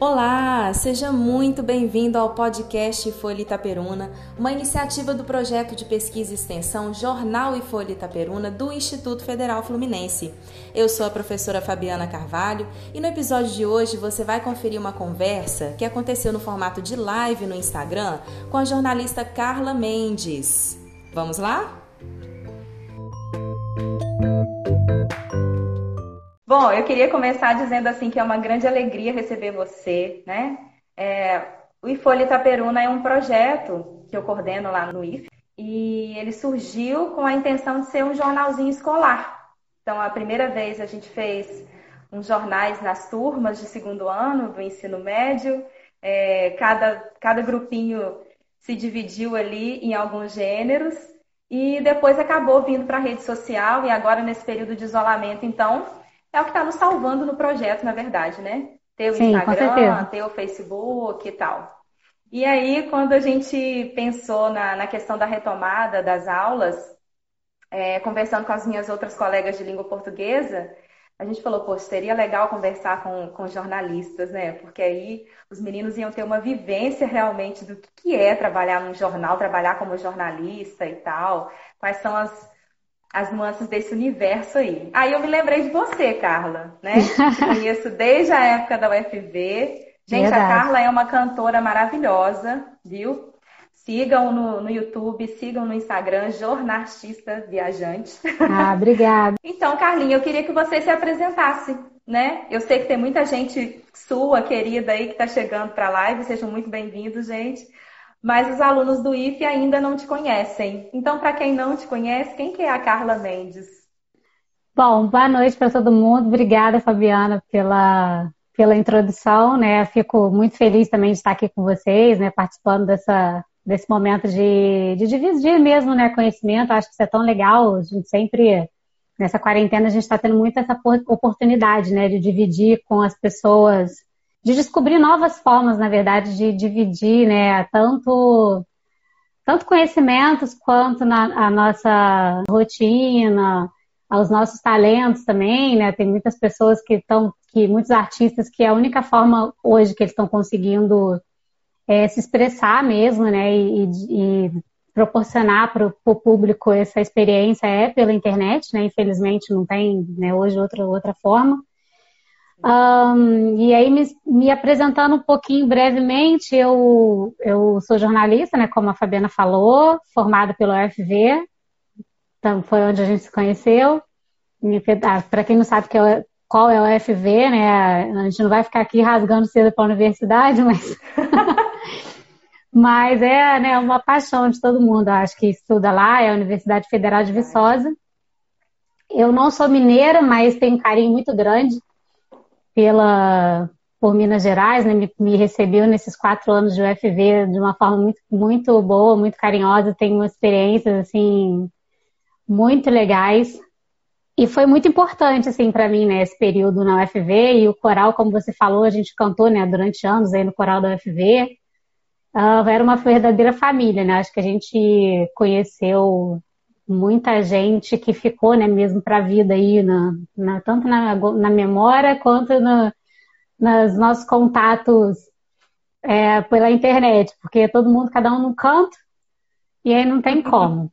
Olá, seja muito bem-vindo ao podcast Folha Itaperuna, uma iniciativa do projeto de pesquisa e extensão Jornal e Folha Itaperuna do Instituto Federal Fluminense. Eu sou a professora Fabiana Carvalho e no episódio de hoje você vai conferir uma conversa que aconteceu no formato de live no Instagram com a jornalista Carla Mendes. Vamos lá? Bom, eu queria começar dizendo assim que é uma grande alegria receber você, né? É, o IFOLha Itaperuna é um projeto que eu coordeno lá no IF e ele surgiu com a intenção de ser um jornalzinho escolar. Então, a primeira vez a gente fez uns jornais nas turmas de segundo ano do ensino médio. É, cada, cada grupinho se dividiu ali em alguns gêneros e depois acabou vindo para a rede social e agora nesse período de isolamento, então, é o que está nos salvando no projeto, na verdade, né? Ter o Sim, Instagram, ter o Facebook e tal. E aí, quando a gente pensou na, na questão da retomada das aulas, é, conversando com as minhas outras colegas de língua portuguesa, a gente falou, pô, seria legal conversar com, com jornalistas, né? Porque aí os meninos iam ter uma vivência realmente do que é trabalhar num jornal, trabalhar como jornalista e tal, quais são as, as nuances desse universo aí. Aí eu me lembrei de você, Carla, né? Te conheço desde a época da UFV. Gente, Verdade. a Carla é uma cantora maravilhosa, viu? Sigam no, no YouTube, sigam no Instagram, Jornartista Viajante. Ah, obrigada. então, Carlinha, eu queria que você se apresentasse, né? Eu sei que tem muita gente sua, querida aí, que está chegando para a live. Sejam muito bem-vindos, gente mas os alunos do IFE ainda não te conhecem. Então, para quem não te conhece, quem que é a Carla Mendes? Bom, boa noite para todo mundo. Obrigada, Fabiana, pela, pela introdução, né? Fico muito feliz também de estar aqui com vocês, né? Participando dessa, desse momento de, de dividir mesmo, né? Conhecimento. Acho que isso é tão legal. A gente sempre, nessa quarentena, a gente está tendo muito essa oportunidade, né? De dividir com as pessoas de descobrir novas formas, na verdade, de dividir, né, tanto tanto conhecimentos quanto na a nossa rotina, aos nossos talentos também, né? Tem muitas pessoas que estão, que muitos artistas que a única forma hoje que eles estão conseguindo é se expressar mesmo, né? E, e proporcionar para o público essa experiência é pela internet, né? Infelizmente não tem né, hoje outra outra forma. Um, e aí, me, me, apresentando um pouquinho brevemente, eu, eu sou jornalista, né, como a Fabiana falou, formada pelo UFV, então foi onde a gente se conheceu. Ah, Para quem não sabe que é, qual é o UFV, né, a gente não vai ficar aqui rasgando cedo para a universidade, mas, mas é né, uma paixão de todo mundo, acho que estuda lá, é a Universidade Federal de Viçosa. Eu não sou mineira, mas tenho um carinho muito grande pela por Minas Gerais, né, me, me, recebeu nesses quatro anos de UFV de uma forma muito, muito boa, muito carinhosa, tenho experiências assim muito legais e foi muito importante assim para mim né, esse período na UFV e o coral, como você falou, a gente cantou né, durante anos aí no coral da UFV, uh, ah, era uma verdadeira família, né? Acho que a gente conheceu muita gente que ficou, né, mesmo para a vida aí, na, na, tanto na, na memória quanto no, nos nossos contatos é, pela internet, porque todo mundo, cada um num canto, e aí não tem como.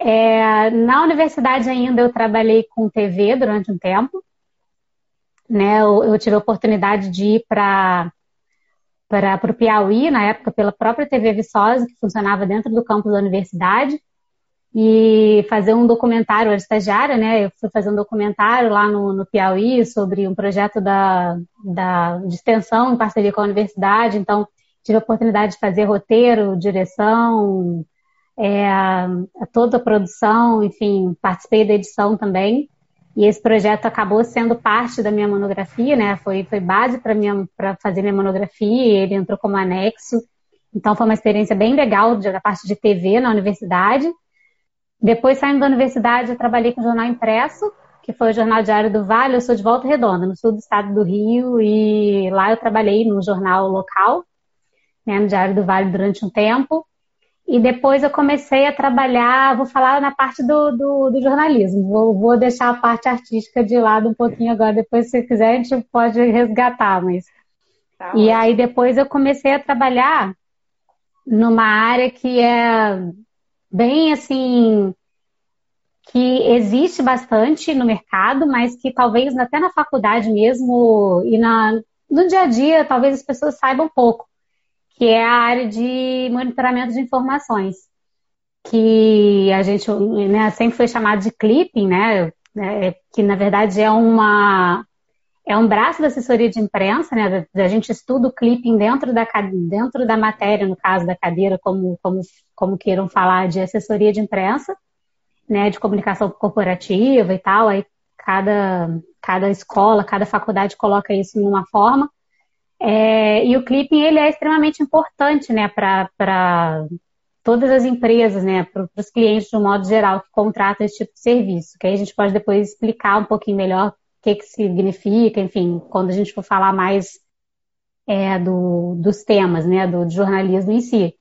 É, na universidade ainda eu trabalhei com TV durante um tempo, né, eu, eu tive a oportunidade de ir para para o Piauí, na época pela própria TV Viçosa, que funcionava dentro do campus da universidade, e fazer um documentário, era estagiária, né? Eu fui fazer um documentário lá no, no Piauí sobre um projeto da, da, de extensão em parceria com a universidade, então tive a oportunidade de fazer roteiro, direção, é, toda a produção, enfim, participei da edição também. E esse projeto acabou sendo parte da minha monografia, né? Foi, foi base para fazer minha monografia, ele entrou como anexo. Então foi uma experiência bem legal da parte de TV na universidade. Depois, saindo da universidade, eu trabalhei com o jornal impresso, que foi o Jornal Diário do Vale. Eu sou de Volta Redonda, no sul do estado do Rio, e lá eu trabalhei no jornal local, né, no Diário do Vale, durante um tempo. E depois eu comecei a trabalhar, vou falar na parte do, do, do jornalismo, vou, vou, deixar a parte artística de lado um pouquinho agora, depois se quiser a gente pode resgatar, mas Tá e aí depois eu comecei a trabalhar numa área que é bem assim que existe bastante no mercado, mas que talvez até na faculdade mesmo e na, no dia a dia talvez as pessoas saibam pouco, que é a área de monitoramento de informações, que a gente né, sempre foi chamado de clipping, né, é, que na verdade é uma é um braço da assessoria de imprensa, né? A gente estuda o clipping dentro da, dentro da matéria, no caso da cadeira, como, como, como queiram falar, de assessoria de imprensa, né? De comunicação corporativa e tal. Aí cada, cada escola, cada faculdade coloca isso em uma forma. É, e o clipping, ele é extremamente importante, né? Para todas as empresas, né? Para os clientes, de um modo geral, que contratam esse tipo de serviço. Que aí a gente pode depois explicar um pouquinho melhor que, que significa, enfim, quando a gente for falar mais é, do, dos temas, né, do, do, jornalismo em si.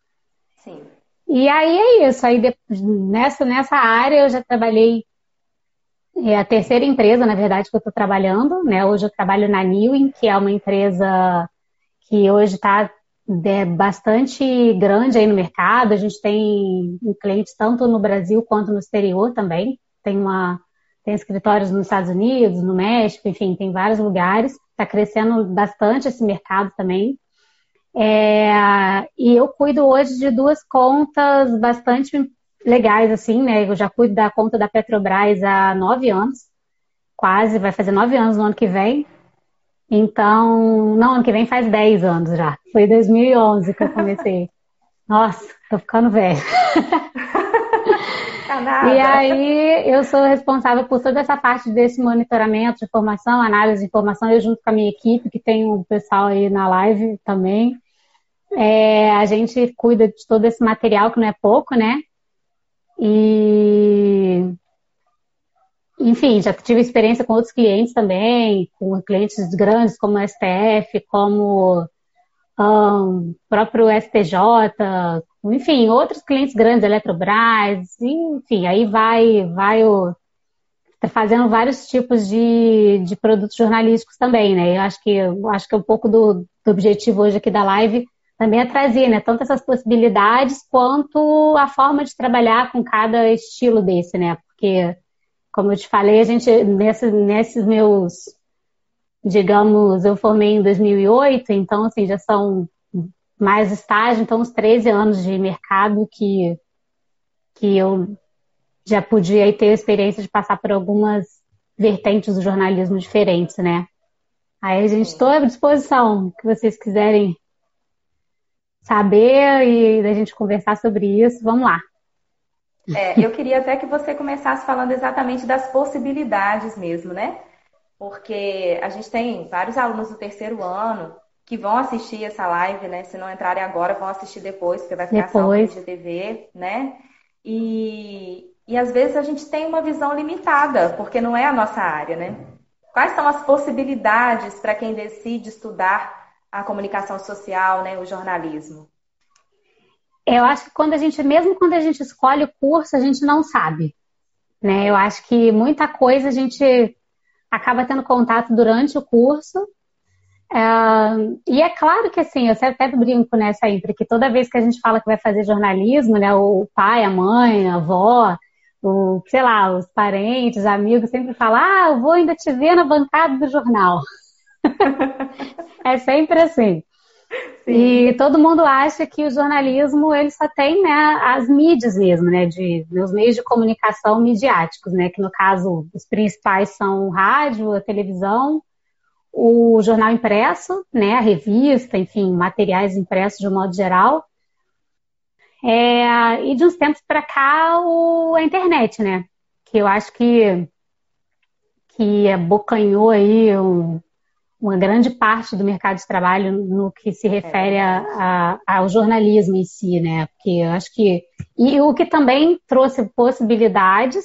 Sim. E aí é isso, aí nessa, nessa área eu já trabalhei, é a terceira empresa, na verdade, que eu estou trabalhando, né, hoje eu trabalho na Newin, que é uma empresa que hoje está é, bastante grande aí no mercado, a gente tem clientes tanto no Brasil quanto no exterior também, tem uma tem escritórios nos Estados Unidos, no México, enfim, tem vários lugares. Está crescendo bastante esse mercado também. É, e eu cuido hoje de duas contas bastante legais, assim, né? Eu já cuido da conta da Petrobras há nove anos, quase, vai fazer nove anos no ano que vem. Então, não, ano que vem faz dez anos já. Foi em 2011 que eu comecei. Nossa, tô ficando velho. E aí eu sou responsável por toda essa parte desse monitoramento de informação, análise de informação, eu junto com a minha equipe, que tem um pessoal aí na live também. É, a gente cuida de todo esse material, que não é pouco, né? E enfim, já tive experiência com outros clientes também, com clientes grandes como o STF, como um, próprio STJ, enfim, outros clientes grandes, Eletrobras, enfim, aí vai, vai o, tá fazendo vários tipos de, de produtos jornalísticos também, né? Eu acho que, eu acho que um pouco do, do objetivo hoje aqui da live também é trazer, né? Tanto essas possibilidades quanto a forma de trabalhar com cada estilo desse, né? Porque, como eu te falei, a gente, nesse, nesses meus digamos, eu formei em 2008, então, assim, já são mais estágio, então, uns 13 anos de mercado que, que eu já podia ter a experiência de passar por algumas vertentes do jornalismo diferentes, né? Aí a gente estou à disposição, que vocês quiserem saber e da gente conversar sobre isso, vamos lá. É, eu queria até que você começasse falando exatamente das possibilidades mesmo, né? Porque a gente tem vários alunos do terceiro ano que vão assistir essa live, né? Se não entrarem agora, vão assistir depois, porque vai ficar depois. salvo no GTV, né? E, e às vezes a gente tem uma visão limitada, porque não é a nossa área, né? Quais são as possibilidades para quem decide estudar a comunicação social, né, o jornalismo? Eu acho que quando a gente, mesmo quando a gente escolhe o curso, a gente não sabe, né? Eu acho que muita coisa a gente acaba tendo contato durante o curso. É, e é claro que assim, eu até brinco nessa aí, porque toda vez que a gente fala que vai fazer jornalismo, né, o pai, a mãe, a avó, o, sei lá, os parentes, amigos sempre falam, ah, eu vou ainda te ver na bancada do jornal. é sempre assim. Sim. E todo mundo acha que o jornalismo ele só tem né, as mídias mesmo, né, de, os meios de comunicação midiáticos, né, que no caso os principais são o rádio, a televisão, o jornal impresso, né, a revista, enfim, materiais impressos de um modo geral. É, e de uns tempos para cá o, a internet, né, que eu acho que que abocanhou aí um, uma grande parte do mercado de trabalho no que se refere a, a, ao jornalismo em si, né? Porque eu acho que. E o que também trouxe possibilidades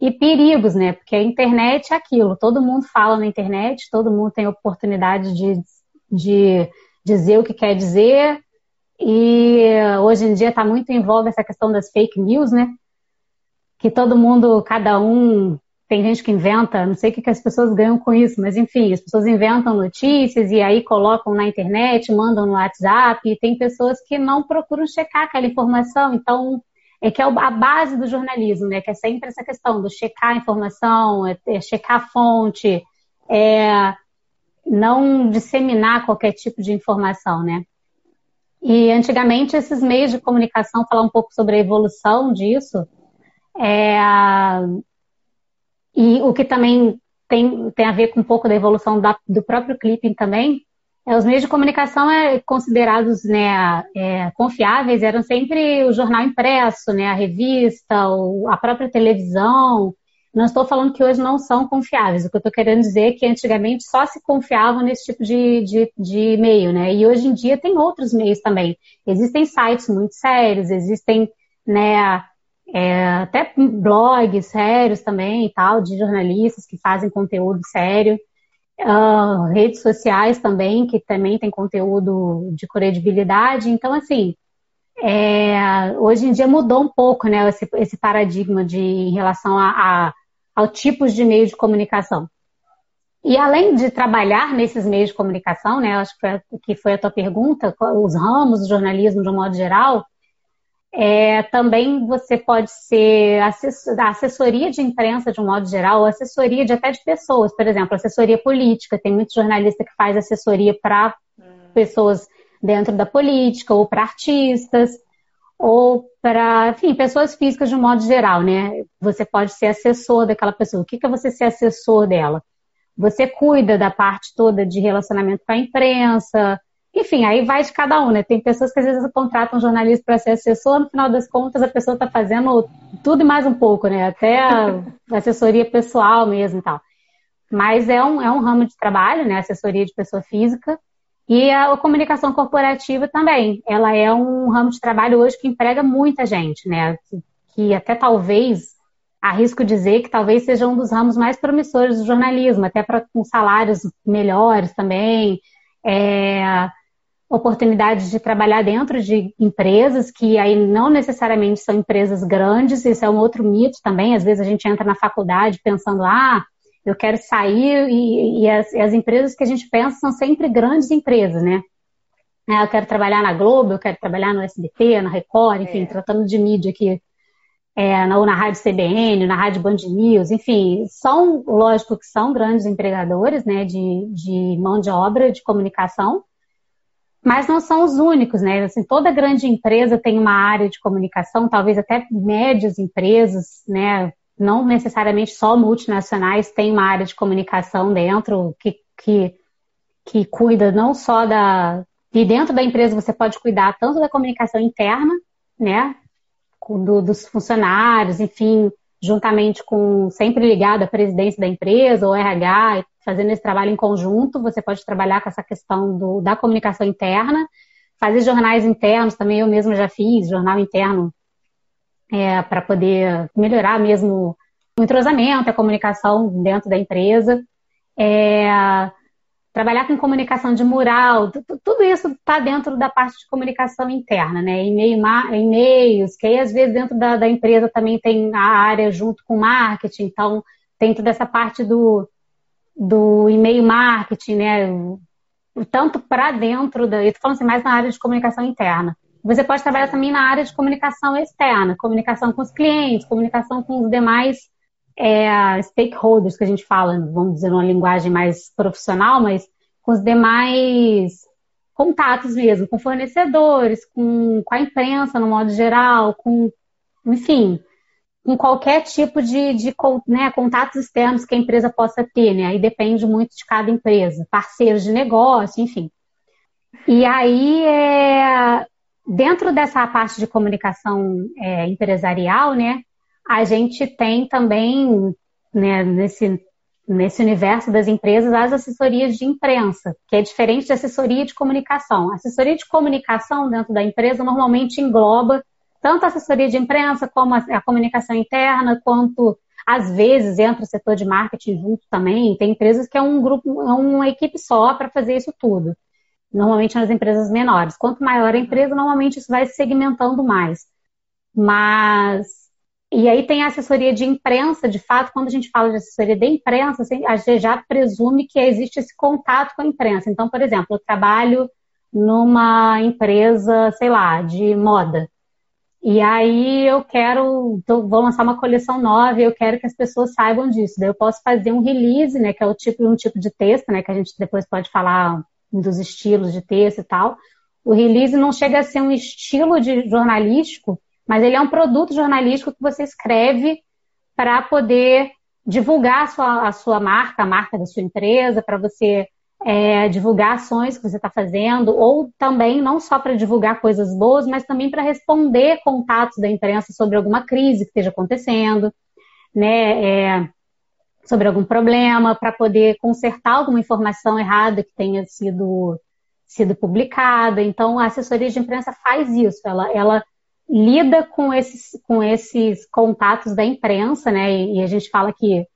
e perigos, né? Porque a internet é aquilo, todo mundo fala na internet, todo mundo tem oportunidade de, de dizer o que quer dizer, e hoje em dia está muito em voga essa questão das fake news, né? Que todo mundo, cada um tem gente que inventa, não sei o que, que as pessoas ganham com isso, mas enfim, as pessoas inventam notícias e aí colocam na internet, mandam no WhatsApp, e tem pessoas que não procuram checar aquela informação, então é que é a base do jornalismo, né? Que é sempre essa questão do checar a informação, é, é checar a fonte, é não disseminar qualquer tipo de informação, né? E antigamente esses meios de comunicação, falar um pouco sobre a evolução disso, é, e o que também tem, tem a ver com um pouco da evolução da, do próprio clipping também, é, os meios de comunicação é, considerados né, é, confiáveis eram sempre o jornal impresso, né, a revista, o, a própria televisão. Não estou falando que hoje não são confiáveis. O que eu estou querendo dizer é que antigamente só se confiavam nesse tipo de, de, de meio, né? E hoje em dia tem outros meios também. Existem sites muito sérios, existem né, é, até blogs sérios também e tal, de jornalistas que fazem conteúdo sério. Uh, redes sociais também, que também tem conteúdo de credibilidade. Então, assim, é, hoje em dia mudou um pouco né, esse, esse paradigma de, em relação a, a, ao tipos de meio de comunicação. E além de trabalhar nesses meios de comunicação, né, acho que foi, que foi a tua pergunta, os ramos do jornalismo de um modo geral, é, também você pode ser assessor, assessoria de imprensa de um modo geral, ou assessoria de até de pessoas, por exemplo, assessoria política. Tem muito jornalista que faz assessoria para hum. pessoas dentro da política, ou para artistas, ou para, enfim, pessoas físicas de um modo geral, né? Você pode ser assessor daquela pessoa. O que é você ser assessor dela? Você cuida da parte toda de relacionamento com a imprensa, enfim, aí vai de cada um, né? Tem pessoas que às vezes contratam um jornalista para ser assessor, no final das contas a pessoa está fazendo tudo e mais um pouco, né? Até a assessoria pessoal mesmo e tal. Mas é um, é um ramo de trabalho, né? Assessoria de pessoa física. E a comunicação corporativa também. Ela é um ramo de trabalho hoje que emprega muita gente, né? Que, que até talvez, arrisco dizer que talvez seja um dos ramos mais promissores do jornalismo, até para com salários melhores também. É, oportunidades de trabalhar dentro de empresas que aí não necessariamente são empresas grandes, isso é um outro mito também. Às vezes a gente entra na faculdade pensando, ah, eu quero sair, e, e as, as, empresas que a gente pensa são sempre grandes empresas, né? É, eu quero trabalhar na Globo, eu quero trabalhar no SBT, na Record, enfim, é. tratando de mídia aqui, é, ou na Rádio CBN, na Rádio Band News, enfim, são, lógico que são grandes empregadores, né, de, de mão de obra, de comunicação, mas não são os únicos, né? Assim, toda grande empresa tem uma área de comunicação, talvez até médias empresas, né? Não necessariamente só multinacionais têm uma área de comunicação dentro que, que, que cuida não só da. E dentro da empresa você pode cuidar tanto da comunicação interna, né? Do, dos funcionários, enfim, juntamente com sempre ligado à presidência da empresa, ou RH, fazendo esse trabalho em conjunto, você pode trabalhar com essa questão do, da comunicação interna, fazer jornais internos também, eu mesma já fiz jornal interno é, para poder melhorar mesmo o entrosamento, a comunicação dentro da empresa. É, trabalhar com comunicação de mural, tudo isso está dentro da parte de comunicação interna, né? E-mails, que aí às vezes dentro da, da, empresa também tem a área junto com marketing, então tem toda essa parte do, do e-mail marketing, né? Tanto para dentro da. Eu estou falando assim, mais na área de comunicação interna. Você pode trabalhar também na área de comunicação externa, comunicação com os clientes, comunicação com os demais é, stakeholders que a gente fala, vamos dizer uma linguagem mais profissional, mas com os demais contatos mesmo, com fornecedores, com, com a imprensa no modo geral, com, enfim, com qualquer tipo de, de né, contatos externos que a empresa possa ter, né? Aí depende muito de cada empresa, parceiros de negócio, enfim. E aí, é, dentro dessa parte de comunicação é, empresarial, né, a gente tem também, né, nesse, nesse universo das empresas, as assessorias de imprensa, que é diferente de assessoria de comunicação. A assessoria de comunicação dentro da empresa normalmente engloba tanto a assessoria de imprensa, como a, a comunicação interna, quanto às vezes entra o setor de marketing junto também. Tem empresas que é um grupo, é uma equipe só para fazer isso tudo. Normalmente nas empresas menores. Quanto maior a empresa, normalmente isso vai segmentando mais. Mas e aí tem a assessoria de imprensa, de fato, quando a gente fala de assessoria de imprensa, assim, a gente já presume que existe esse contato com a imprensa. Então, por exemplo, eu trabalho numa empresa, sei lá, de moda. E aí eu quero, então, vou lançar uma coleção nova e eu quero que as pessoas saibam disso. Daí eu posso fazer um release, né, que é o tipo, um tipo de texto, né, que a gente depois pode falar dos estilos de texto e tal. O release não chega a ser um estilo de jornalístico, mas ele é um produto jornalístico que você escreve para poder divulgar a sua, a sua marca, a marca da sua empresa, para você é, divulgar ações que você está fazendo, ou também não só para divulgar coisas boas, mas também para responder contatos da imprensa sobre alguma crise que esteja acontecendo, né? É, sobre algum problema, para poder consertar alguma informação errada que tenha sido, sido publicada. Então, a assessoria de imprensa faz isso, ela, ela lida com esses, com esses contatos da imprensa, né? E, e a gente fala que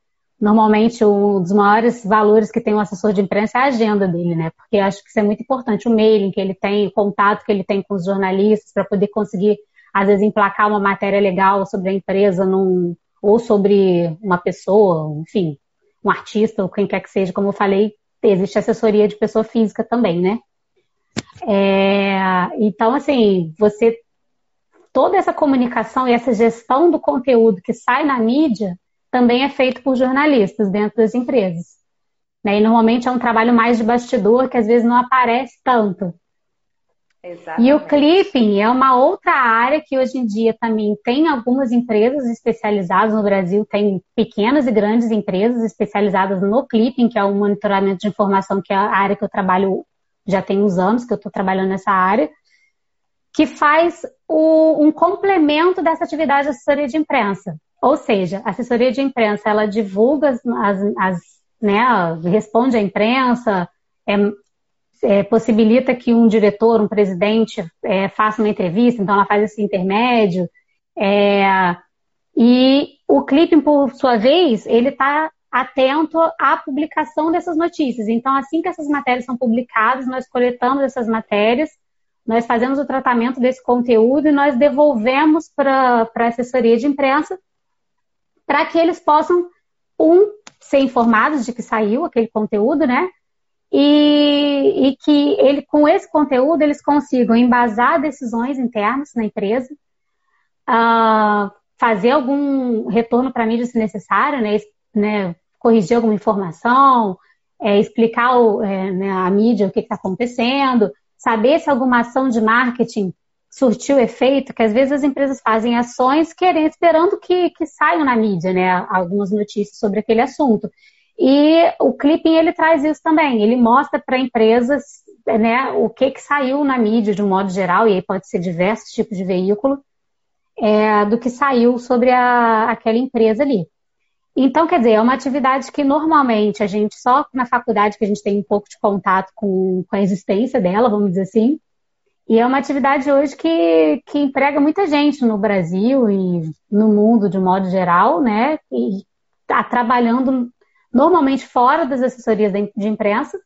normalmente um dos maiores valores que tem um assessor de imprensa é a agenda dele, né? Porque acho que isso é muito importante, o mailing que ele tem, o contato que ele tem com os jornalistas para poder conseguir, às vezes, emplacar uma matéria legal sobre a empresa num, ou sobre uma pessoa, enfim, um artista ou quem quer que seja, como eu falei, existe assessoria de pessoa física também, né? É, então, assim, você toda essa comunicação e essa gestão do conteúdo que sai na mídia também é feito por jornalistas dentro das empresas. Né? E normalmente é um trabalho mais de bastidor que às vezes não aparece tanto. Exatamente. E o clipping é uma outra área que hoje em dia também tem algumas empresas especializadas no Brasil, tem pequenas e grandes empresas especializadas no clipping, que é o monitoramento de informação, que é a área que eu trabalho já tem uns anos que eu estou trabalhando nessa área, que faz o, um complemento dessa atividade de assessoria de imprensa. Ou seja, a assessoria de imprensa, ela divulga as, as né, responde à imprensa, é, é, possibilita que um diretor, um presidente é, faça uma entrevista, então ela faz esse intermédio. É, e o clipping, por sua vez, ele está atento à publicação dessas notícias. Então, assim que essas matérias são publicadas, nós coletamos essas matérias, nós fazemos o tratamento desse conteúdo e nós devolvemos para a assessoria de imprensa para que eles possam, um, ser informados de que saiu aquele conteúdo, né? E, e, que ele, com esse conteúdo eles consigam embasar decisões internas na empresa, uh, fazer algum retorno para a mídia se necessário, né, né, corrigir alguma informação, é, explicar o, é, né, a mídia o que está acontecendo, saber se alguma ação de marketing surtiu efeito, que às vezes as empresas fazem ações querendo, esperando que, que saiam na mídia, né, algumas notícias sobre aquele assunto. E o clipping ele traz isso também, ele mostra para empresas né, o que, que saiu na mídia de um modo geral, e aí pode ser diversos tipos de veículo, é, do que saiu sobre a, aquela empresa ali. Então, quer dizer, é uma atividade que normalmente a gente, só na faculdade que a gente tem um pouco de contato com, com a existência dela, vamos dizer assim, e é uma atividade hoje que, que emprega muita gente no Brasil e no mundo de modo geral, né? E está trabalhando normalmente fora das assessorias de imprensa,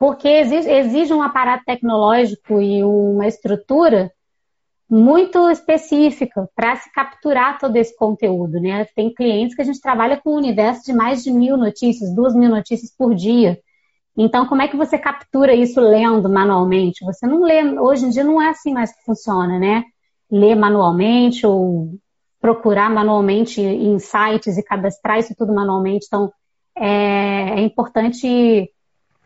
porque exige, exige um aparato tecnológico e uma estrutura muito específica para se capturar todo esse conteúdo, né? Tem clientes que a gente trabalha com um universo de mais de mil notícias, duas mil notícias por dia. Então, como é que você captura isso lendo manualmente? Você não lê, hoje em dia não é assim mais que funciona, né? Ler manualmente ou procurar manualmente em sites e cadastrar isso tudo manualmente. Então, é, é importante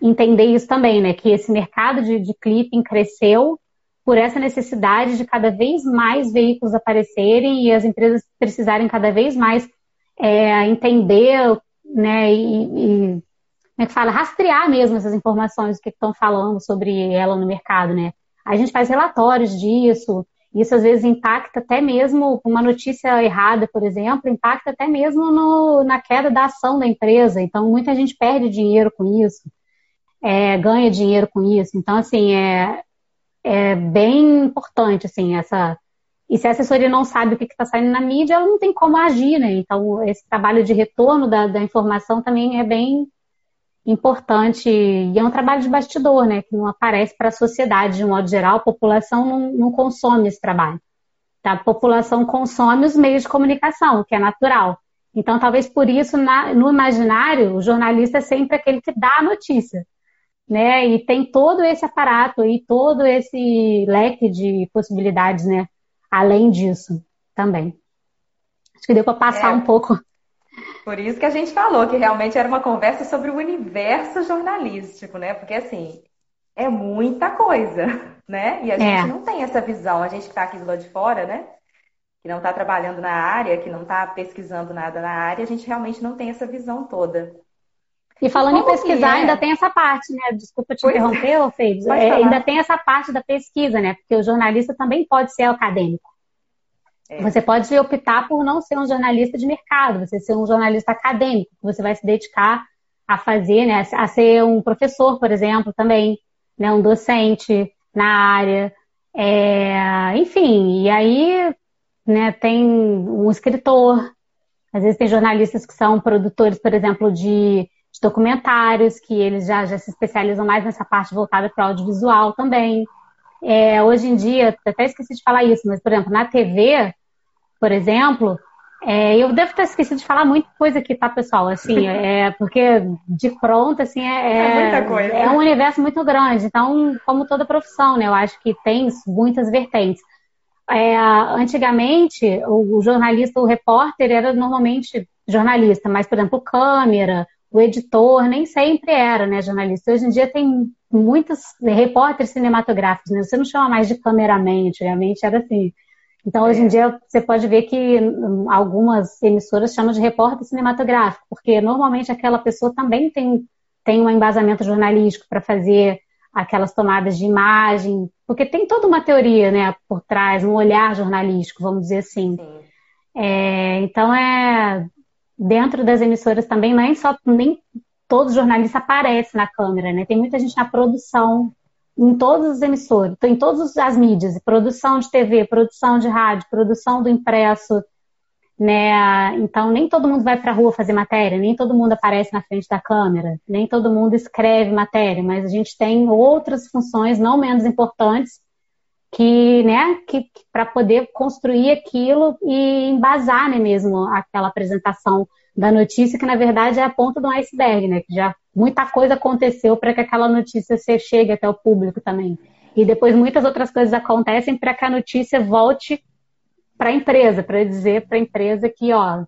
entender isso também, né? Que esse mercado de, de clipping cresceu por essa necessidade de cada vez mais veículos aparecerem e as empresas precisarem cada vez mais é, entender né, e, e como é que fala, rastrear mesmo essas informações, o que estão falando sobre ela no mercado, né? A gente faz relatórios disso, isso às vezes impacta até mesmo uma notícia errada, por exemplo, impacta até mesmo no, na queda da ação da empresa. Então, muita gente perde dinheiro com isso, é, ganha dinheiro com isso. Então, assim, é, é bem importante, assim, essa. E se a assessoria não sabe o que está saindo na mídia, ela não tem como agir, né? Então, esse trabalho de retorno da, da informação também é bem importante, e é um trabalho de bastidor, né, que não aparece para a sociedade de um modo geral, a população não, não consome esse trabalho. a população consome os meios de comunicação, que é natural. Então, talvez por isso, na, no imaginário, o jornalista é sempre aquele que dá a notícia. Né? E tem todo esse aparato e todo esse leque de possibilidades, né? Além disso, também. Acho que deu para passar é, um pouco. Por isso que a gente falou que realmente era uma conversa sobre o universo jornalístico, né? Porque assim, é muita coisa, né? E a gente é. não tem essa visão. A gente que está aqui do lado de fora, né? Que não está trabalhando na área, que não está pesquisando nada na área, a gente realmente não tem essa visão toda. E falando em pesquisar, é? ainda tem essa parte, né? Desculpa te pois é. interromper, Fê. É, ainda tem essa parte da pesquisa, né? Porque o jornalista também pode ser acadêmico. É. Você pode optar por não ser um jornalista de mercado, você ser um jornalista acadêmico, você vai se dedicar a fazer, né? A ser um professor, por exemplo, também né, um docente na área, é, enfim, e aí né, tem um escritor, às vezes tem jornalistas que são produtores, por exemplo, de, de documentários, que eles já, já se especializam mais nessa parte voltada para o audiovisual também. É, hoje em dia, até esqueci de falar isso, mas, por exemplo, na TV, por exemplo, é, eu devo ter esquecido de falar muita coisa aqui, tá, pessoal? Assim, é porque de pronto, assim, é, é, muita coisa. é um universo muito grande. Então, como toda profissão, né? Eu acho que tem muitas vertentes. É, antigamente, o, o, jornalista, o repórter era normalmente jornalista, mas, por exemplo, câmera, o editor, nem sempre era, né, jornalista. Hoje em dia tem muitos repórteres cinematográficos, né? Você não chama mais de cameraman, antigamente era assim então, hoje em dia, você pode ver que hum, algumas emissoras chamam de repórter cinematográfico, porque normalmente aquela pessoa também tem, tem um embasamento jornalístico para fazer aquelas tomadas de imagem, porque tem toda uma teoria né, por trás, um olhar jornalístico, vamos dizer assim. É, então, é dentro das emissoras também, nem só nem todo jornalista aparece na câmera, né? Tem muita gente na produção em todas as emissoras, em todas as mídias, produção de TV, produção de rádio, produção do impresso, né? Então nem todo mundo vai para a rua fazer matéria, nem todo mundo aparece na frente da câmera, nem todo mundo escreve matéria, mas a gente tem outras funções não menos importantes que, né, que, que para poder construir aquilo e embasar, né, mesmo aquela apresentação da notícia que na verdade é a ponta do iceberg, né, que já muita coisa aconteceu para que aquela notícia chegue até o público também. E depois muitas outras coisas acontecem para que a notícia volte para a empresa, para dizer para a empresa que, ó,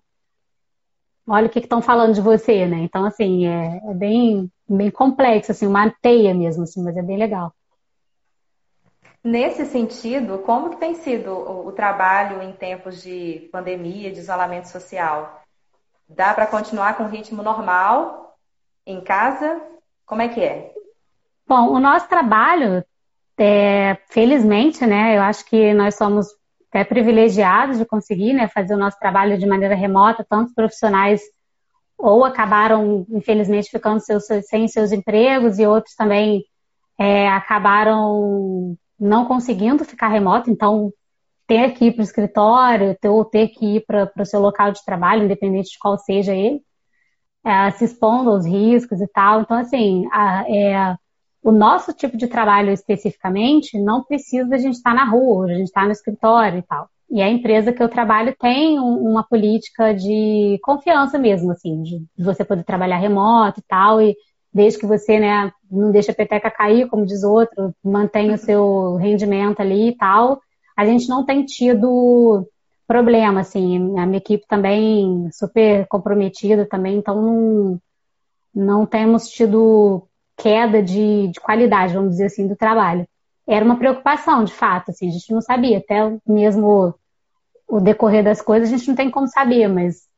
olha o que estão falando de você, né? Então, assim, é, é, bem, bem complexo, assim, uma teia mesmo, assim, mas é bem legal. Nesse sentido, como que tem sido o, o trabalho em tempos de pandemia, de isolamento social? Dá para continuar com o ritmo normal em casa? Como é que é? Bom, o nosso trabalho, é, felizmente, né, eu acho que nós somos até privilegiados de conseguir né, fazer o nosso trabalho de maneira remota, tantos profissionais ou acabaram, infelizmente, ficando seus, sem seus empregos e outros também é, acabaram não conseguindo ficar remoto, então ter que ir para o escritório ou ter que ir para o seu local de trabalho, independente de qual seja ele é, se expondo aos riscos e tal. Então, assim, a, é, o nosso tipo de trabalho especificamente não precisa a gente estar na rua, a gente está no escritório e tal. E a empresa que eu trabalho tem um, uma política de confiança mesmo, assim, de você poder trabalhar remoto e tal, e desde que você, né, não deixa a peteca cair, como diz outro, mantém o seu rendimento ali e tal, a gente não tem tido problema, assim, a minha equipe também super comprometida também, então não, não temos tido queda de, de qualidade, vamos dizer assim, do trabalho. Era uma preocupação, de fato, assim, a gente não sabia, até mesmo o decorrer das coisas a gente não tem como saber, mas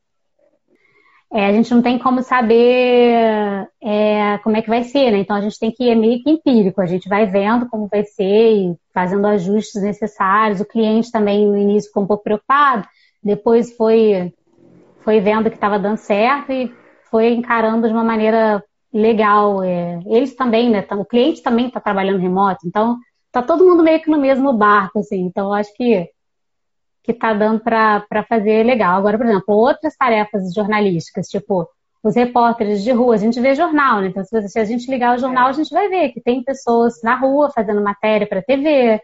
é, a gente não tem como saber é, como é que vai ser, né? Então a gente tem que ir meio que empírico, a gente vai vendo como vai ser e fazendo ajustes necessários. O cliente também no início ficou um pouco preocupado, depois foi, foi vendo que estava dando certo e foi encarando de uma maneira legal. É, eles também, né? O cliente também está trabalhando remoto, então tá todo mundo meio que no mesmo barco, assim. Então acho que que está dando para fazer legal. Agora, por exemplo, outras tarefas jornalísticas, tipo os repórteres de rua, a gente vê jornal, né? Então, se a gente ligar o jornal, a gente vai ver que tem pessoas na rua fazendo matéria para TV,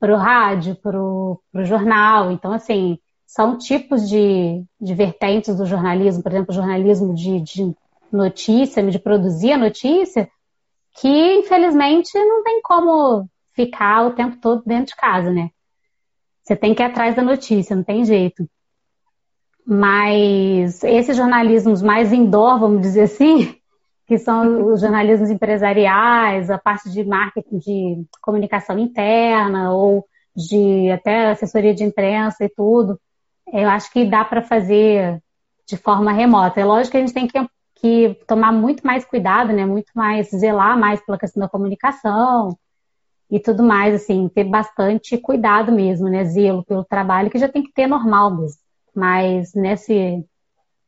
para o rádio, para o jornal. Então, assim, são tipos de, de vertentes do jornalismo, por exemplo, jornalismo de, de notícia, de produzir a notícia, que infelizmente não tem como ficar o tempo todo dentro de casa, né? Você tem que ir atrás da notícia, não tem jeito. Mas esses jornalismos mais indoor, vamos dizer assim, que são os jornalismos empresariais, a parte de marketing, de comunicação interna ou de até assessoria de imprensa e tudo, eu acho que dá para fazer de forma remota. É lógico que a gente tem que, que tomar muito mais cuidado, né? Muito mais zelar mais pela questão da comunicação e tudo mais, assim, ter bastante cuidado mesmo, né? Zelo pelo trabalho que já tem que ter normal mesmo. Mas nesse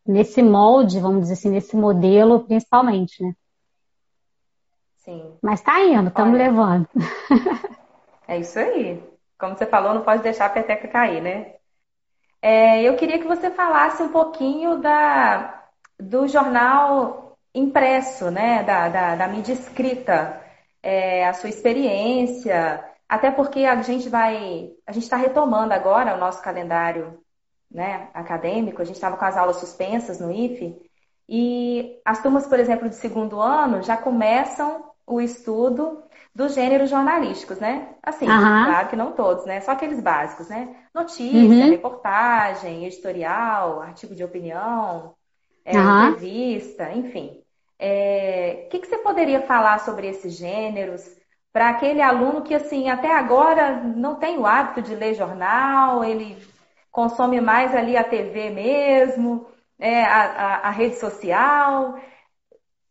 nesse molde, vamos dizer assim, nesse modelo principalmente, né? Sim. Mas tá indo, estamos levando. É isso aí. Como você falou, não pode deixar a peteca cair, né? É, eu queria que você falasse um pouquinho da, do jornal impresso, né? Da, da, da mídia escrita, é, a sua experiência, até porque a gente vai, a gente está retomando agora o nosso calendário né, acadêmico, a gente estava com as aulas suspensas no IFE, e as turmas, por exemplo, de segundo ano já começam o estudo dos gêneros jornalísticos, né? Assim, uhum. claro que não todos, né? Só aqueles básicos, né? Notícia, uhum. reportagem, editorial, artigo de opinião, é, uhum. entrevista, enfim. O é, que, que você poderia falar sobre esses gêneros para aquele aluno que, assim, até agora não tem o hábito de ler jornal, ele consome mais ali a TV mesmo, é, a, a, a rede social.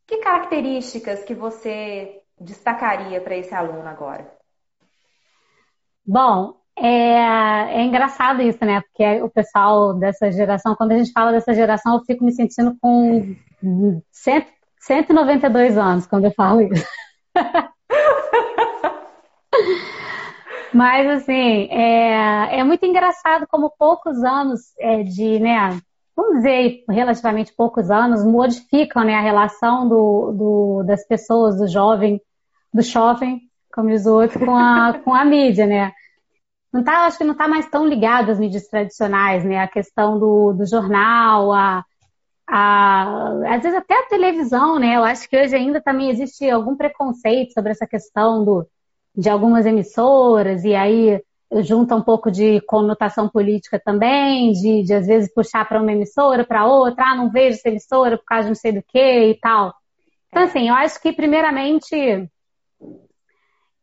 Que características que você destacaria para esse aluno agora? Bom, é, é, engraçado isso, né? Porque o pessoal dessa geração, quando a gente fala dessa geração, eu fico me sentindo com 100, 192 anos quando eu falo isso. Mas, assim, é, é muito engraçado como poucos anos é, de, né, vamos dizer, relativamente poucos anos, modificam né, a relação do, do, das pessoas, do jovem, do jovem, como diz o outro, com a, com a mídia, né? Não tá, acho que não está mais tão ligado às mídias tradicionais, né? A questão do, do jornal, a, a, às vezes até a televisão, né? Eu acho que hoje ainda também existe algum preconceito sobre essa questão do, de algumas emissoras, e aí junta um pouco de conotação política também, de, de às vezes puxar para uma emissora, para outra, ah, não vejo essa emissora por causa de não sei do que e tal. Então, assim, eu acho que, primeiramente,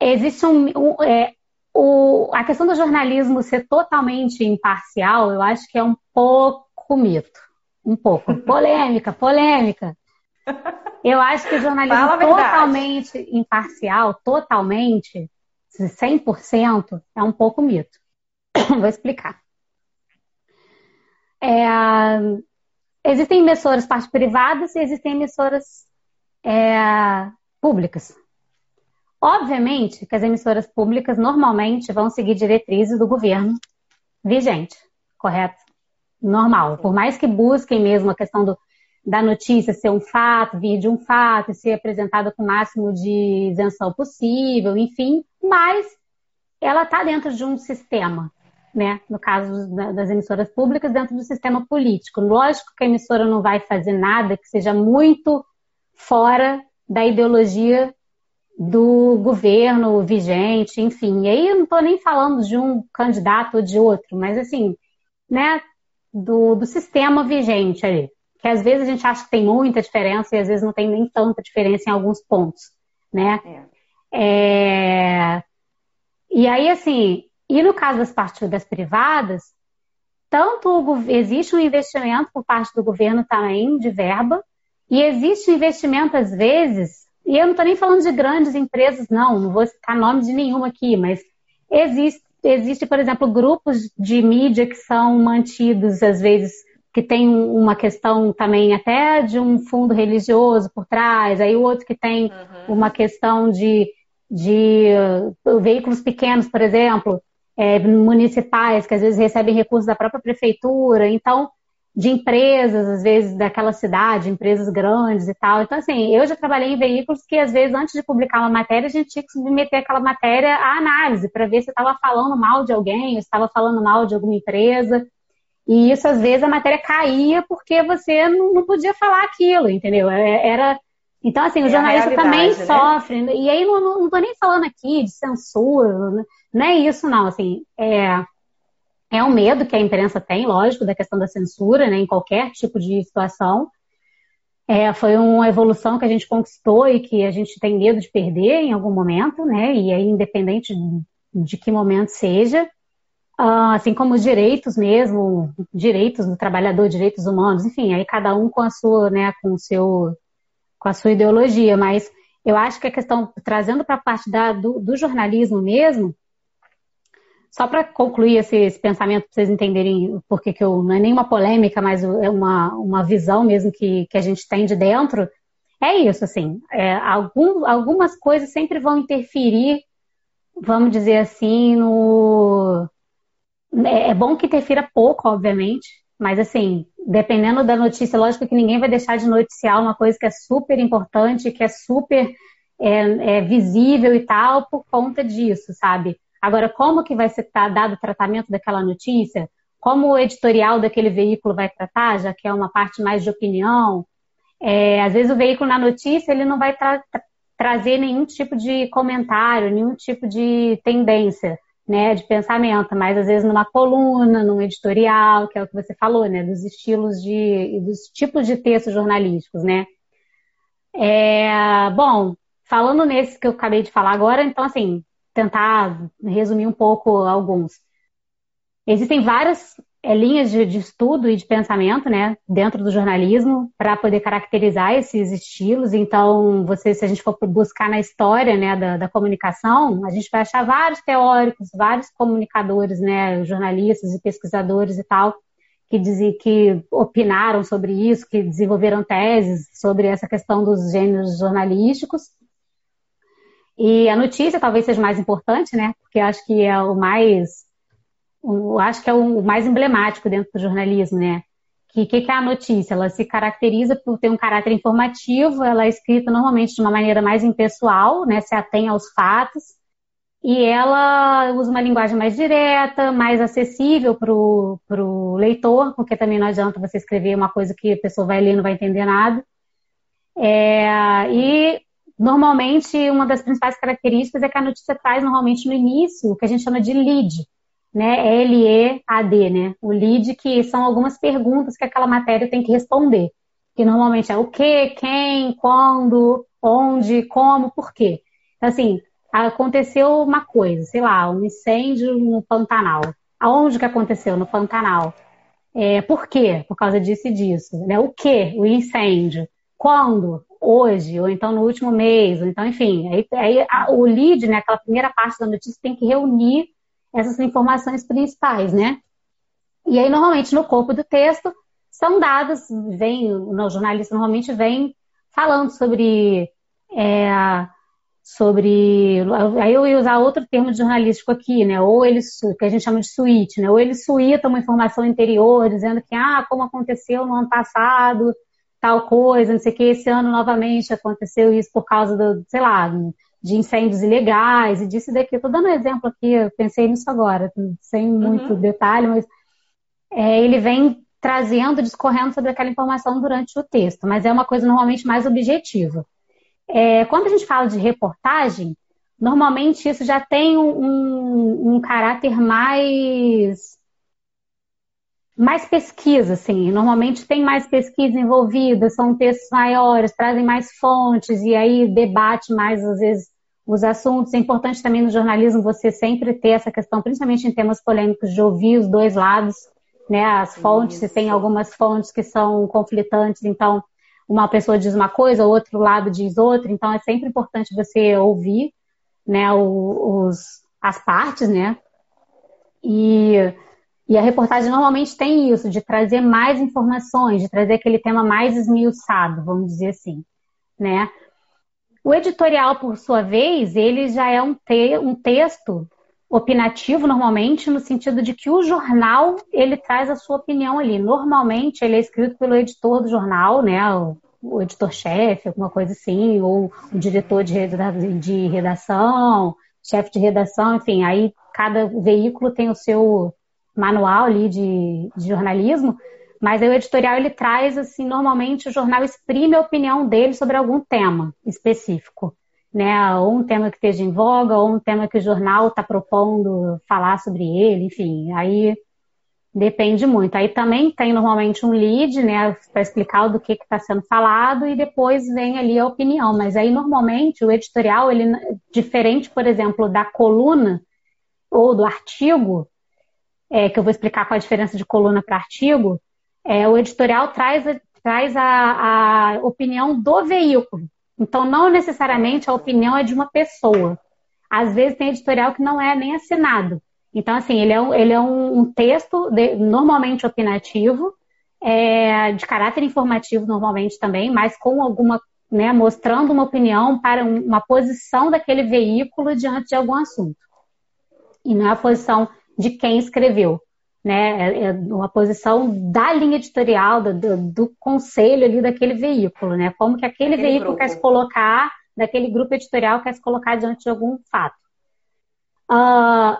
existe um. um é, o, a questão do jornalismo ser totalmente imparcial, eu acho que é um pouco mito. Um pouco. Polêmica, polêmica. Eu acho que o jornalismo totalmente imparcial, totalmente, 100%, é um pouco mito. Vou explicar. É, existem emissoras parte privadas e existem emissoras é, públicas. Obviamente que as emissoras públicas normalmente vão seguir diretrizes do governo vigente, correto? Normal. Por mais que busquem mesmo a questão do, da notícia ser um fato, vir de um fato, ser apresentada com o máximo de isenção possível, enfim, mas ela está dentro de um sistema, né? No caso das emissoras públicas, dentro do sistema político. Lógico que a emissora não vai fazer nada que seja muito fora da ideologia do governo vigente, enfim. E aí eu não estou nem falando de um candidato ou de outro, mas assim, né? Do, do sistema vigente ali que às vezes a gente acha que tem muita diferença e às vezes não tem nem tanta diferença em alguns pontos, né? É. É... E aí, assim, e no caso das partidas privadas, tanto existe um investimento por parte do governo também de verba, e existe investimento, às vezes, e eu não estou nem falando de grandes empresas, não, não vou citar nome de nenhuma aqui, mas existe, existe, por exemplo, grupos de mídia que são mantidos, às vezes, que tem uma questão também até de um fundo religioso por trás, aí o outro que tem uhum. uma questão de, de uh, veículos pequenos, por exemplo, é, municipais, que às vezes recebem recursos da própria prefeitura. Então, de empresas, às vezes daquela cidade, empresas grandes e tal. Então, assim, eu já trabalhei em veículos que, às vezes, antes de publicar uma matéria, a gente tinha que submeter aquela matéria à análise para ver se estava falando mal de alguém, se estava falando mal de alguma empresa. E isso, às vezes, a matéria caía porque você não, podia falar aquilo, entendeu? É, era. Então, assim, o é jornalista também né? sofre. E aí, não, não, não tô nem falando aqui de censura, né? não é isso, não. Assim, é é um medo que a imprensa tem, lógico, da questão da censura, né, em qualquer tipo de situação. É, foi uma evolução que a gente conquistou e que a gente tem medo de perder em algum momento, né? E aí, independente de, que momento seja, uh, assim como os direitos mesmo, direitos do trabalhador, direitos humanos, enfim, aí cada um com a sua, né, com o seu, com a sua ideologia. Mas eu acho que a questão, trazendo para a parte da, do, do jornalismo mesmo, só para concluir esse, esse pensamento, para vocês entenderem porque que eu, não é nenhuma polêmica, mas é uma, uma visão mesmo que, que a gente tem de dentro, é isso, assim, é, algum, algumas coisas sempre vão interferir, vamos dizer assim, no... É, é bom que interfira pouco, obviamente, mas assim, dependendo da notícia, lógico que ninguém vai deixar de noticiar uma coisa que é super importante, que é super é, é visível e tal, por conta disso, sabe? Agora, como que vai ser dado o tratamento daquela notícia? Como o editorial daquele veículo vai tratar, já que é uma parte mais de opinião? É, às vezes o veículo na notícia ele não vai tra trazer nenhum tipo de comentário, nenhum tipo de tendência, né, de pensamento, mas às vezes numa coluna, num editorial, que é o que você falou, né, dos estilos de, dos tipos de textos jornalísticos, né. É, bom, falando nesse que eu acabei de falar agora, então assim, tentar resumir um pouco alguns. Existem várias é, linhas de, de, estudo e de pensamento, né, dentro do jornalismo, para poder caracterizar esses estilos. Então, você, se a gente for buscar na história, né, da, da, comunicação, a gente vai achar vários teóricos, vários comunicadores, né, jornalistas e pesquisadores e tal, que dizem que opinaram sobre isso, que desenvolveram teses sobre essa questão dos gêneros jornalísticos. E a notícia talvez seja mais importante, né? Porque acho que é o mais, o, acho que é o mais emblemático dentro do jornalismo, né? Que que, que é a notícia? Ela se caracteriza por ter um caráter informativo, ela é escrita normalmente de uma maneira mais impessoal, né? Se atém aos fatos. E ela usa uma linguagem mais direta, mais acessível para o leitor, porque também não adianta você escrever uma coisa que a pessoa vai ler e não vai entender nada. É, e Normalmente, uma das principais características é que a notícia traz normalmente no início o que a gente chama de lead, né? L-E-A-D, né? O lead que são algumas perguntas que aquela matéria tem que responder. Que normalmente é o que, quem, quando, onde, como, por quê. Então, assim, aconteceu uma coisa, sei lá, um incêndio no Pantanal. Aonde que aconteceu? No Pantanal. É, por quê? Por causa disso e disso. Né? O que? O incêndio. Quando? Hoje, ou então no último mês, ou então, enfim, aí, aí a, o lead, né, aquela primeira parte da notícia, tem que reunir essas informações principais, né? E aí, normalmente, no corpo do texto, são dados, vem, o jornalista normalmente vem falando sobre. É, sobre. Aí eu ia usar outro termo jornalístico aqui, né? Ou eles, que a gente chama de suíte, né? Ou ele suíta uma informação interior, dizendo que, ah, como aconteceu no ano passado, tal coisa, não sei o que, esse ano novamente aconteceu isso por causa do, sei lá, de incêndios ilegais e disso e daquilo. Estou dando um exemplo aqui, eu pensei nisso agora, sem muito uhum. detalhe, mas é, ele vem trazendo, discorrendo sobre aquela informação durante o texto, mas é uma coisa normalmente mais objetiva. É, quando a gente fala de reportagem, normalmente isso já tem um, um, um caráter mais mais pesquisa, assim. Normalmente tem mais pesquisa envolvida, são textos maiores, trazem mais fontes e aí debate mais, às vezes, os assuntos. É importante também no jornalismo você sempre ter essa questão, principalmente em temas polêmicos, de ouvir os dois lados, né? As fontes, Isso. se tem algumas fontes que são conflitantes, então uma pessoa diz uma coisa, o outro lado diz outra, então é sempre importante você ouvir, né, os, as partes, né? E e a reportagem normalmente tem isso, de trazer mais informações, de trazer aquele tema mais esmiuçado, vamos dizer assim, né? O editorial, por sua vez, ele já é um, te um texto opinativo normalmente no sentido de que o jornal ele traz a sua opinião ali. Normalmente ele é escrito pelo editor do jornal, né? O, o editor-chefe, alguma coisa assim, ou o diretor de, de redação, chefe de redação, enfim, aí cada veículo tem o seu manual ali de, de jornalismo, mas aí o editorial ele traz assim, normalmente o jornal exprime a opinião dele sobre algum tema específico né, ou um tema que esteja em voga, ou um tema que o jornal está propondo falar sobre ele, enfim, aí depende muito. Aí também tem normalmente um lead, né, para explicar do que está sendo falado e depois vem ali a opinião. Mas aí normalmente o editorial, ele diferente, por exemplo, da coluna ou do artigo, é, que eu vou explicar qual a diferença de coluna para artigo, é, o editorial traz, traz a, a opinião do veículo. Então, não necessariamente a opinião é de uma pessoa. Às vezes tem editorial que não é nem assinado. Então, assim, ele é um, ele é um, um texto de, normalmente opinativo, é, de caráter informativo normalmente também, mas com alguma, né, mostrando uma opinião para um, uma posição daquele veículo diante de algum assunto. E não é a posição de quem escreveu né? É, é uma posição da linha editorial, do, do, do, conselho ali daquele veículo, né? Como que aquele, aquele veículo grupo. quer se colocar, daquele grupo editorial quer se colocar diante de algum fato. Uh,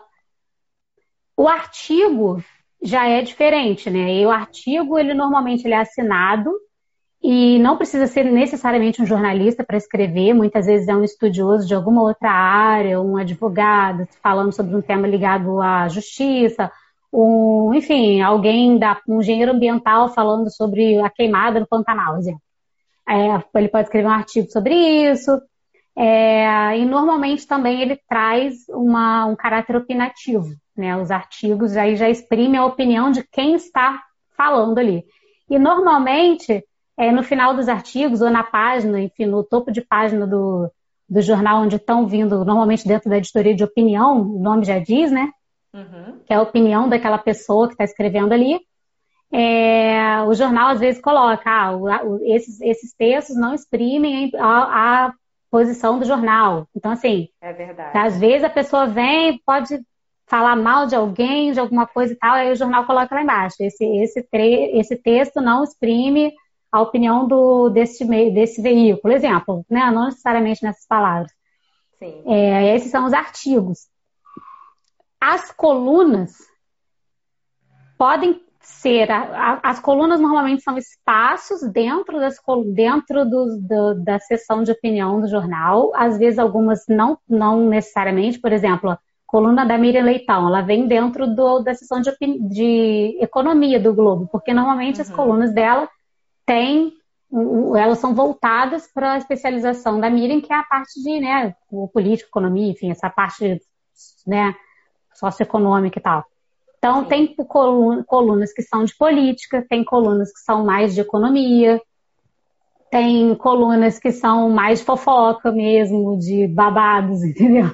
o artigo já é diferente, né? E o artigo, ele normalmente ele é assinado e não precisa ser necessariamente um jornalista para escrever, muitas vezes é um estudioso de alguma outra área, um advogado falando sobre um tema ligado à justiça, um, enfim, alguém da um engenheiro ambiental falando sobre a queimada no Pantanal. É, ele pode escrever um artigo sobre isso. É, e normalmente também ele traz uma, um caráter opinativo, né? Os artigos aí já exprimem a opinião de quem está falando ali. E normalmente, é, no final dos artigos, ou na página, enfim, no topo de página do, do jornal onde estão vindo, normalmente dentro da editoria de opinião, o nome já diz, né? uhum. que é a opinião daquela pessoa que está escrevendo ali. É, o jornal às vezes coloca, ah, o, esses, esses textos não exprimem a, a, posição do jornal. Então, assim, é verdade. às vezes a pessoa vem, pode falar mal de alguém, de alguma coisa e tal, aí o jornal coloca lá embaixo. Esse, esse, tre esse texto não exprime a opinião do, desse, desse veículo. Exemplo, né? não necessariamente nessas palavras. Sim. É, esses são os artigos. As colunas podem ser. as colunas normalmente são espaços dentro, das, dentro do, do, da seção de opinião do jornal. Às vezes, algumas não, não necessariamente. Por exemplo, a coluna da Miriam Leitão, ela vem dentro do, da seção de, de economia do Globo, porque normalmente uhum. as colunas dela têm elas são voltadas para a especialização da Miriam, que é a parte de, né, o político, economia, enfim, essa parte, né, socioeconômica e tal. Então, Sim. tem colunas que são de política, tem colunas que são mais de economia, tem colunas que são mais fofoca mesmo, de babados, entendeu?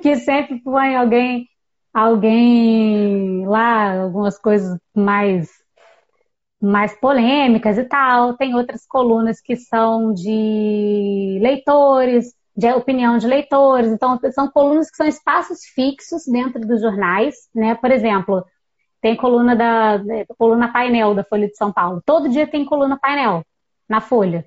que sempre põe alguém, alguém lá, algumas coisas mais, mais polêmicas e tal. Tem outras colunas que são de leitores, de opinião de leitores. Então, são colunas que são espaços fixos dentro dos jornais, né? Por exemplo, tem coluna da coluna painel da Folha de São Paulo. Todo dia tem coluna painel na Folha.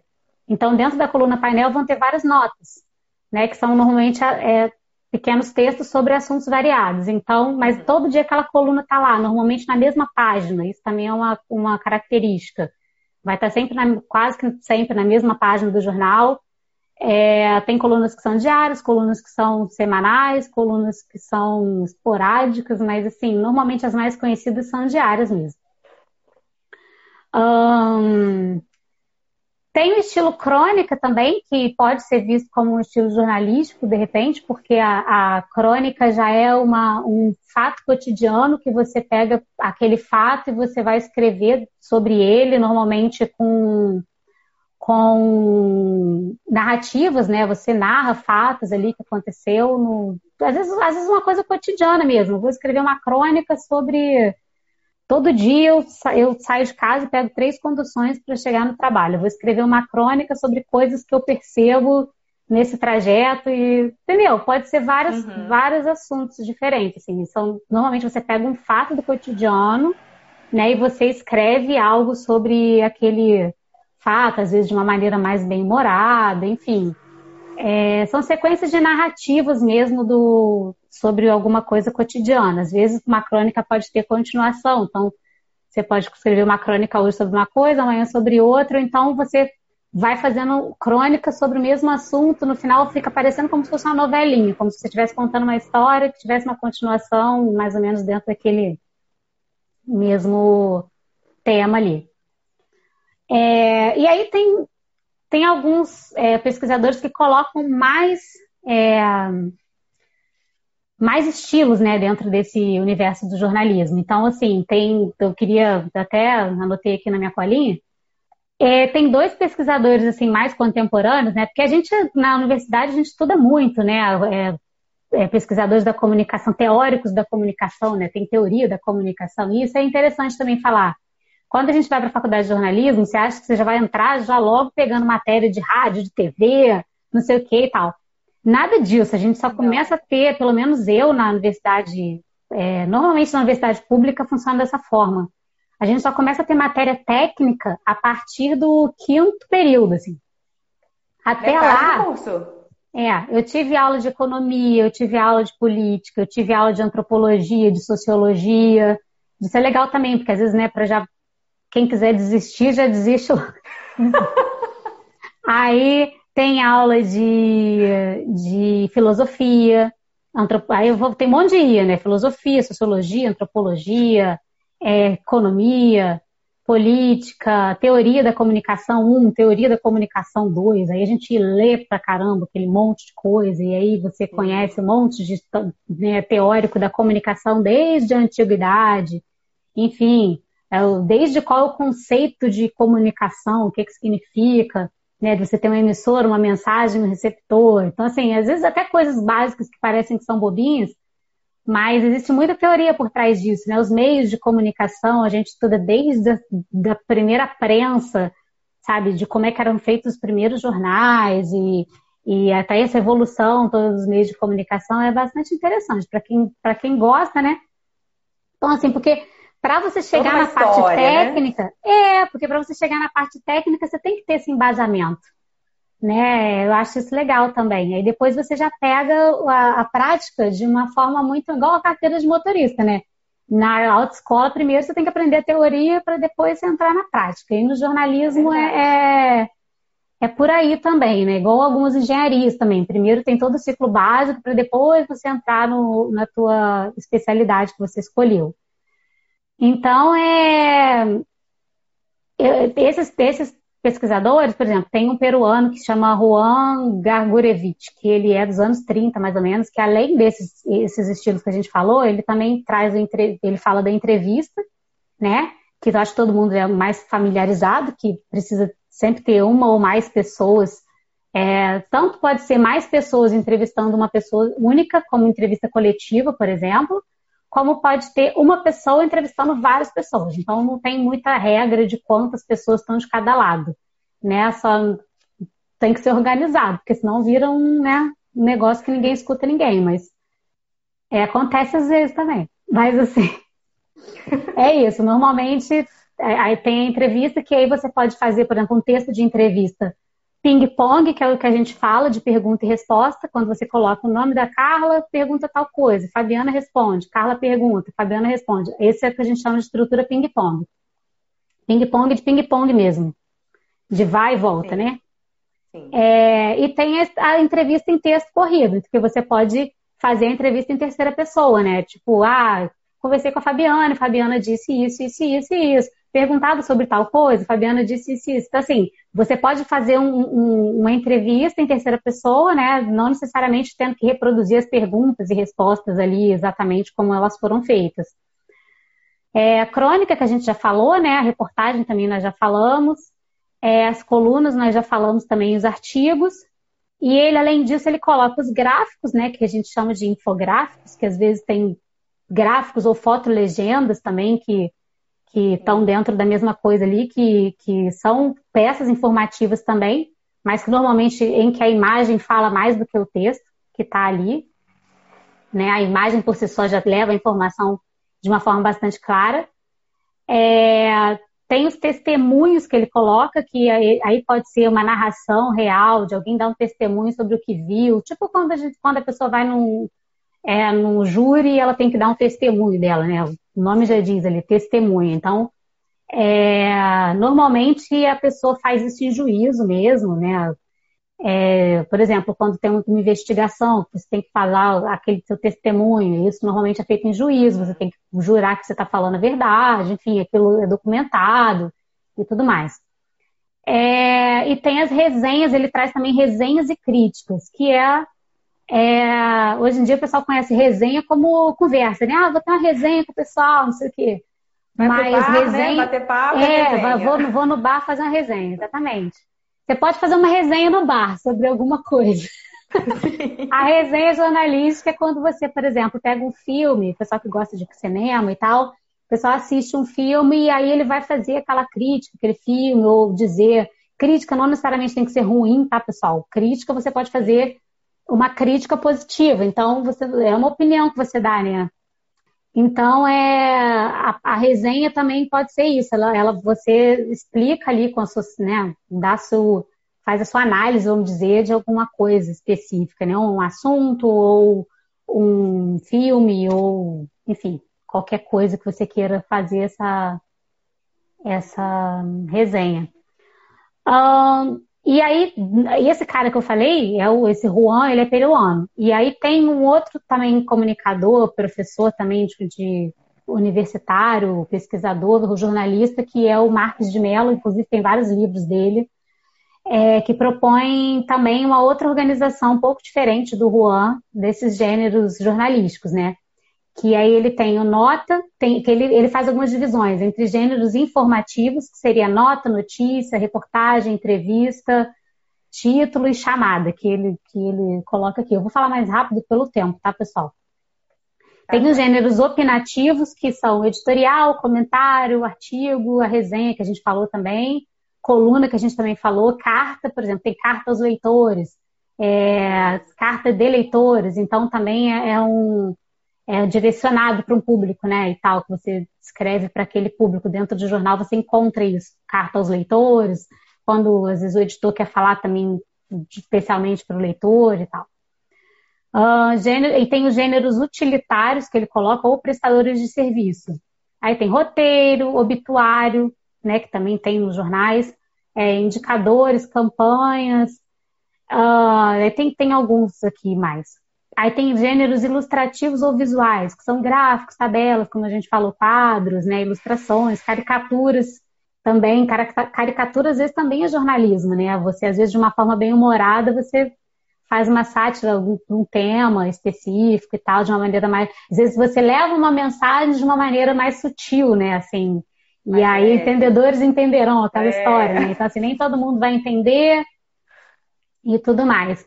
Então, dentro da coluna painel vão ter várias notas, né? Que são normalmente é, pequenos textos sobre assuntos variados. Então, mas uhum. todo dia aquela coluna está lá, normalmente na mesma página. Isso também é uma, uma característica. Vai estar sempre na, quase que sempre na mesma página do jornal é, tem colunas que são diárias, colunas que são semanais, colunas que são esporádicas, mas assim, normalmente as mais conhecidas são diárias mesmo. Um, tem o estilo crônica também, que pode ser visto como um estilo jornalístico, de repente, porque a, a crônica já é uma, um fato cotidiano que você pega aquele fato e você vai escrever sobre ele, normalmente com com narrativas, né? Você narra fatos ali que aconteceu no... às vezes, às vezes uma coisa cotidiana mesmo. vou escrever uma crônica sobre todo dia eu, eu saio de casa e pego três conduções para chegar no trabalho. vou escrever uma crônica sobre coisas que eu percebo nesse trajeto e, entendeu? Pode ser vários, uhum. vários assuntos diferentes, assim. São, normalmente você pega um fato do cotidiano, né, e você escreve algo sobre aquele fato, às vezes de uma maneira mais bem-humorada, enfim. É, são sequências de narrativas mesmo do, sobre alguma coisa cotidiana. Às vezes uma crônica pode ter continuação, então você pode escrever uma crônica hoje sobre uma coisa, amanhã sobre outra, então você vai fazendo crônica sobre o mesmo assunto, no final fica parecendo como se fosse uma novelinha, como se você estivesse contando uma história que tivesse uma continuação mais ou menos dentro daquele mesmo tema ali. É, e aí tem, tem alguns é, pesquisadores que colocam mais, é, mais estilos né, dentro desse universo do jornalismo. Então, assim, tem, eu queria, até anotei aqui na minha colinha, é, tem dois pesquisadores assim mais contemporâneos, né? Porque a gente na universidade a gente estuda muito, né? É, é, pesquisadores da comunicação, teóricos da comunicação, né? Tem teoria da comunicação e isso é interessante também falar. Quando a gente vai para a faculdade de jornalismo, você acha que você já vai entrar já logo pegando matéria de rádio, de TV, não sei o que e tal. Nada disso. A gente só começa a ter, pelo menos eu na universidade, é, normalmente na universidade pública funciona dessa forma a gente só começa a ter matéria técnica a partir do quinto período, assim. Até lá. É, eu tive aula de economia, eu tive aula de política, eu tive aula de antropologia, de sociologia. Isso é legal também, porque às vezes, né, para já quem quiser desistir, já desiste. Aí tem aula de, de filosofia, antrop... aí eu vou, tem um monte de IA, né? Filosofia, sociologia, antropologia, é, economia, política, teoria da comunicação 1, teoria da comunicação 2, aí a gente lê pra caramba aquele monte de coisa, e aí você conhece um monte de né, teórico da comunicação desde a antiguidade, enfim, é desde qual é o conceito de comunicação, o que, que significa, né, de você ter um emissor, uma mensagem, um receptor. Então, assim, às vezes até coisas básicas que parecem que são bobinhas, mas existe muita teoria por trás disso, né? Os meios de comunicação, a gente estuda desde a da primeira prensa, sabe? De como é que eram feitos os primeiros jornais e, e até essa evolução todos os meios de comunicação é bastante interessante para quem, quem gosta, né? Então, assim, porque para você chegar na história, parte né? técnica, né? é, porque para você chegar na parte técnica, você tem que ter esse embasamento né? Eu acho isso legal também. Aí depois você já pega a, a prática de uma forma muito igual a carteira de motorista, né? Na autoescola, primeiro você tem que aprender a teoria para depois entrar na prática. E no jornalismo é, é, é, por aí também, né? Igual algumas engenharias também. Primeiro tem todo o ciclo básico para depois você entrar no, na tua especialidade que você escolheu. Então, é, esses, esses pesquisadores, por exemplo, tem um peruano que se chama Juan Gargurevich, que ele é dos anos 30, mais ou menos, que além desses esses estilos que a gente falou, ele também traz, ele fala da entrevista, né? Que eu acho que todo mundo é mais familiarizado, que precisa sempre ter uma ou mais pessoas. É, tanto pode ser mais pessoas entrevistando uma pessoa única, como entrevista coletiva, por exemplo, como pode ter uma pessoa entrevistando várias pessoas. Então não tem muita regra de quantas pessoas estão de cada lado, né? Só tem que ser organizado, porque senão vira um, né, um negócio que ninguém escuta ninguém, mas é, acontece às vezes também. Mas assim, é isso. Normalmente é, aí tem a entrevista que aí você pode fazer, por exemplo, um texto de entrevista ping-pong, que é o que a gente fala de pergunta e resposta, quando você coloca o nome da Carla, pergunta tal coisa, Fabiana responde, Carla pergunta, Fabiana responde. Esse é o que a gente chama de estrutura ping-pong. Ping-pong de ping-pong mesmo, de vai e volta, Sim. né? Sim. É, e tem a entrevista em texto corrido, que você pode fazer a entrevista em terceira pessoa, né? Tipo, ah, conversei com a Fabiana, a Fabiana disse isso, isso, isso e isso perguntado sobre tal coisa, Fabiana disse isso, isso. Então, assim, você pode fazer um, um, uma entrevista em terceira pessoa, né? Não necessariamente tendo que reproduzir as perguntas e respostas ali exatamente como elas foram feitas. É, a crônica que a gente já falou, né? A reportagem também nós já falamos. É, as colunas nós já falamos também, os artigos. E ele, além disso, ele coloca os gráficos, né? Que a gente chama de infográficos, que às vezes tem gráficos ou fotolegendas também que que estão dentro da mesma coisa ali, que, que são peças informativas também, mas que normalmente em que a imagem fala mais do que o texto que está ali. Né? A imagem por si só já leva a informação de uma forma bastante clara. É, tem os testemunhos que ele coloca, que aí, aí, pode ser uma narração real, de alguém dar um testemunho sobre o que viu. Tipo quando a, gente, quando a pessoa vai num, é, num júri, ela tem que dar um testemunho dela, né? O nome já diz ali, testemunho. Então, é, normalmente a pessoa faz isso em juízo mesmo, né? É, por exemplo, quando tem uma investigação, você tem que falar aquele seu testemunho, isso normalmente é feito em juízo, você tem que jurar que você está falando a verdade, enfim, aquilo é documentado e tudo mais. É, e tem as resenhas, ele traz também resenhas e críticas, que é, é, hoje em dia o pessoal conhece resenha como conversa, né? Ah, vou ter uma resenha com o pessoal, não sei o quê. Vai Mas bar, né? resenha. Né? Bater papo, é, vou, vou no bar fazer uma resenha, exatamente. Você pode fazer uma resenha no bar sobre alguma coisa. a resenha jornalística é quando você, por exemplo, pega um filme, pessoal que gosta de cinema e tal, o pessoal assiste um filme e aí ele vai fazer aquela crítica, aquele filme, ou dizer. Crítica não necessariamente tem que ser ruim, tá, pessoal? Crítica você pode fazer uma crítica positiva. Então, você, é uma opinião que você dá, né? Então, é, a, a, resenha também pode ser isso. Ela, ela, você explica ali com a sua, né, dá seu, faz a sua análise, vamos dizer, de alguma coisa específica, né? Um assunto ou um filme ou, enfim, qualquer coisa que você queira fazer essa, essa resenha. Um, e aí, esse cara que eu falei, é o, esse Juan, ele é peruano. E aí tem um outro também comunicador, professor também de, de universitário, pesquisador, jornalista, que é o Marques de Mello, inclusive tem vários livros dele, é, que propõe também uma outra organização um pouco diferente do Juan, desses gêneros jornalísticos, né? Que aí ele tem o nota, tem, que ele, ele faz algumas divisões entre gêneros informativos, que seria nota, notícia, reportagem, entrevista, título e chamada, que ele, que ele coloca aqui. Eu vou falar mais rápido pelo tempo, tá, pessoal? Tem os gêneros opinativos, que são editorial, comentário, artigo, a resenha, que a gente falou também, coluna, que a gente também falou, carta, por exemplo, tem carta aos leitores, é, carta de leitores, então também é, é um, é, direcionado para um público, né, e tal, que você escreve para aquele público dentro do jornal, você encontra isso, carta aos leitores, quando às vezes o editor quer falar também especialmente para o leitor e tal. Uh, gênero, e tem os gêneros utilitários que ele coloca, ou prestadores de serviço. Aí tem roteiro, obituário, né, que também tem nos jornais, é, indicadores, campanhas, uh, tem, tem alguns aqui mais. Aí tem gêneros ilustrativos ou visuais, que são gráficos, tabelas, como a gente falou, quadros, né, ilustrações, caricaturas também. Caricatura às vezes também é jornalismo, né? Você, às vezes, de uma forma bem humorada, você faz uma sátira de um tema específico e tal, de uma maneira mais. Às vezes você leva uma mensagem de uma maneira mais sutil, né? Assim. E é. aí, entendedores entenderão aquela é. história, né? Então, assim, nem todo mundo vai entender e tudo mais.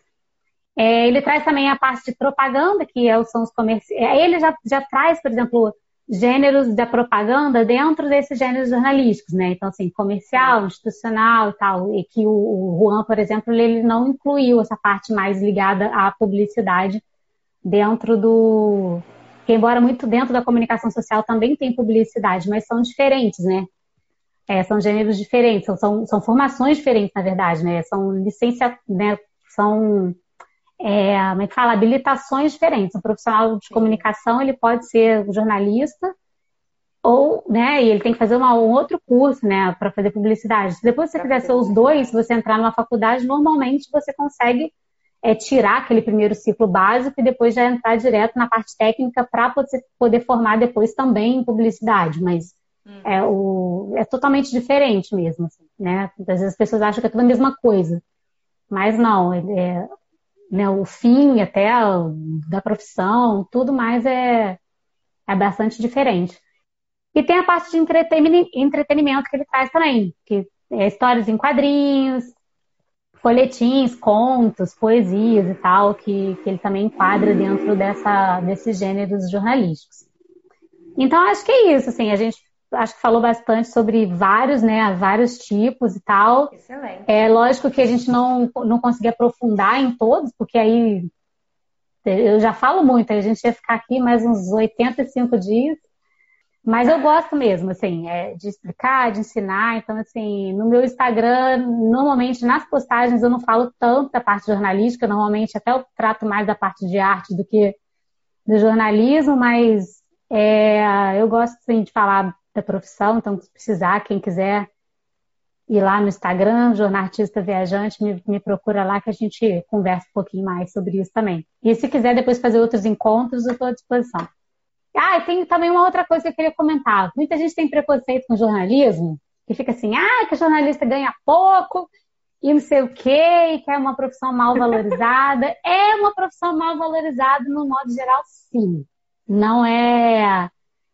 É, ele traz também a parte de propaganda, que é, são os comerciais. É, ele já, já traz, por exemplo, gêneros da propaganda dentro desses gêneros jornalísticos, né? Então, assim, comercial, institucional e tal. E que o, Juan, por exemplo, ele não incluiu essa parte mais ligada à publicidade dentro do. Que, embora muito dentro da comunicação social também tem publicidade, mas são diferentes, né? É, são gêneros diferentes, são, são, são, formações diferentes, na verdade, né? São licença, né? São é, como é que fala, habilitações diferentes. Um profissional de comunicação, ele pode ser jornalista, ou, né, e ele tem que fazer uma, um outro curso, né, para fazer publicidade. Se depois você quiser ser os dois, se você entrar numa faculdade, normalmente você consegue é, tirar aquele primeiro ciclo básico e depois já entrar direto na parte técnica para poder, poder formar depois também em publicidade, mas hum. é, o, é totalmente diferente mesmo, assim, né? Às vezes as pessoas acham que é tudo a mesma coisa, mas não, é, né, o fim até da profissão, tudo mais é, é bastante diferente. E tem a parte de entretenimento que ele traz também, que é histórias em quadrinhos, folhetins, contos, poesias e tal, que, que ele também enquadra dentro dessa, desses gêneros jornalísticos. Então, acho que é isso, assim, a gente acho que falou bastante sobre vários, né, vários tipos e tal. Excelente. É lógico que a gente não, não conseguiu aprofundar em todos, porque aí eu já falo muito, a gente ia ficar aqui mais uns 85 dias. Mas eu gosto mesmo, assim, é, de explicar, de ensinar. Então, assim, no meu Instagram, normalmente nas postagens eu não falo tanto da parte jornalística, normalmente até eu trato mais da parte de arte do que do jornalismo, mas é, eu gosto sim, de falar da profissão, então se precisar, quem quiser ir lá no Instagram, Jornalista Viajante, me, me, procura lá que a gente conversa um pouquinho mais sobre isso também. E se quiser depois fazer outros encontros, eu estou à disposição. Ah, e tem também uma outra coisa que eu queria comentar. Muita gente tem preconceito com jornalismo, que fica assim, ah, que jornalista ganha pouco e não sei o quê, e que é uma profissão mal valorizada. é uma profissão mal valorizada no modo geral, sim. Não é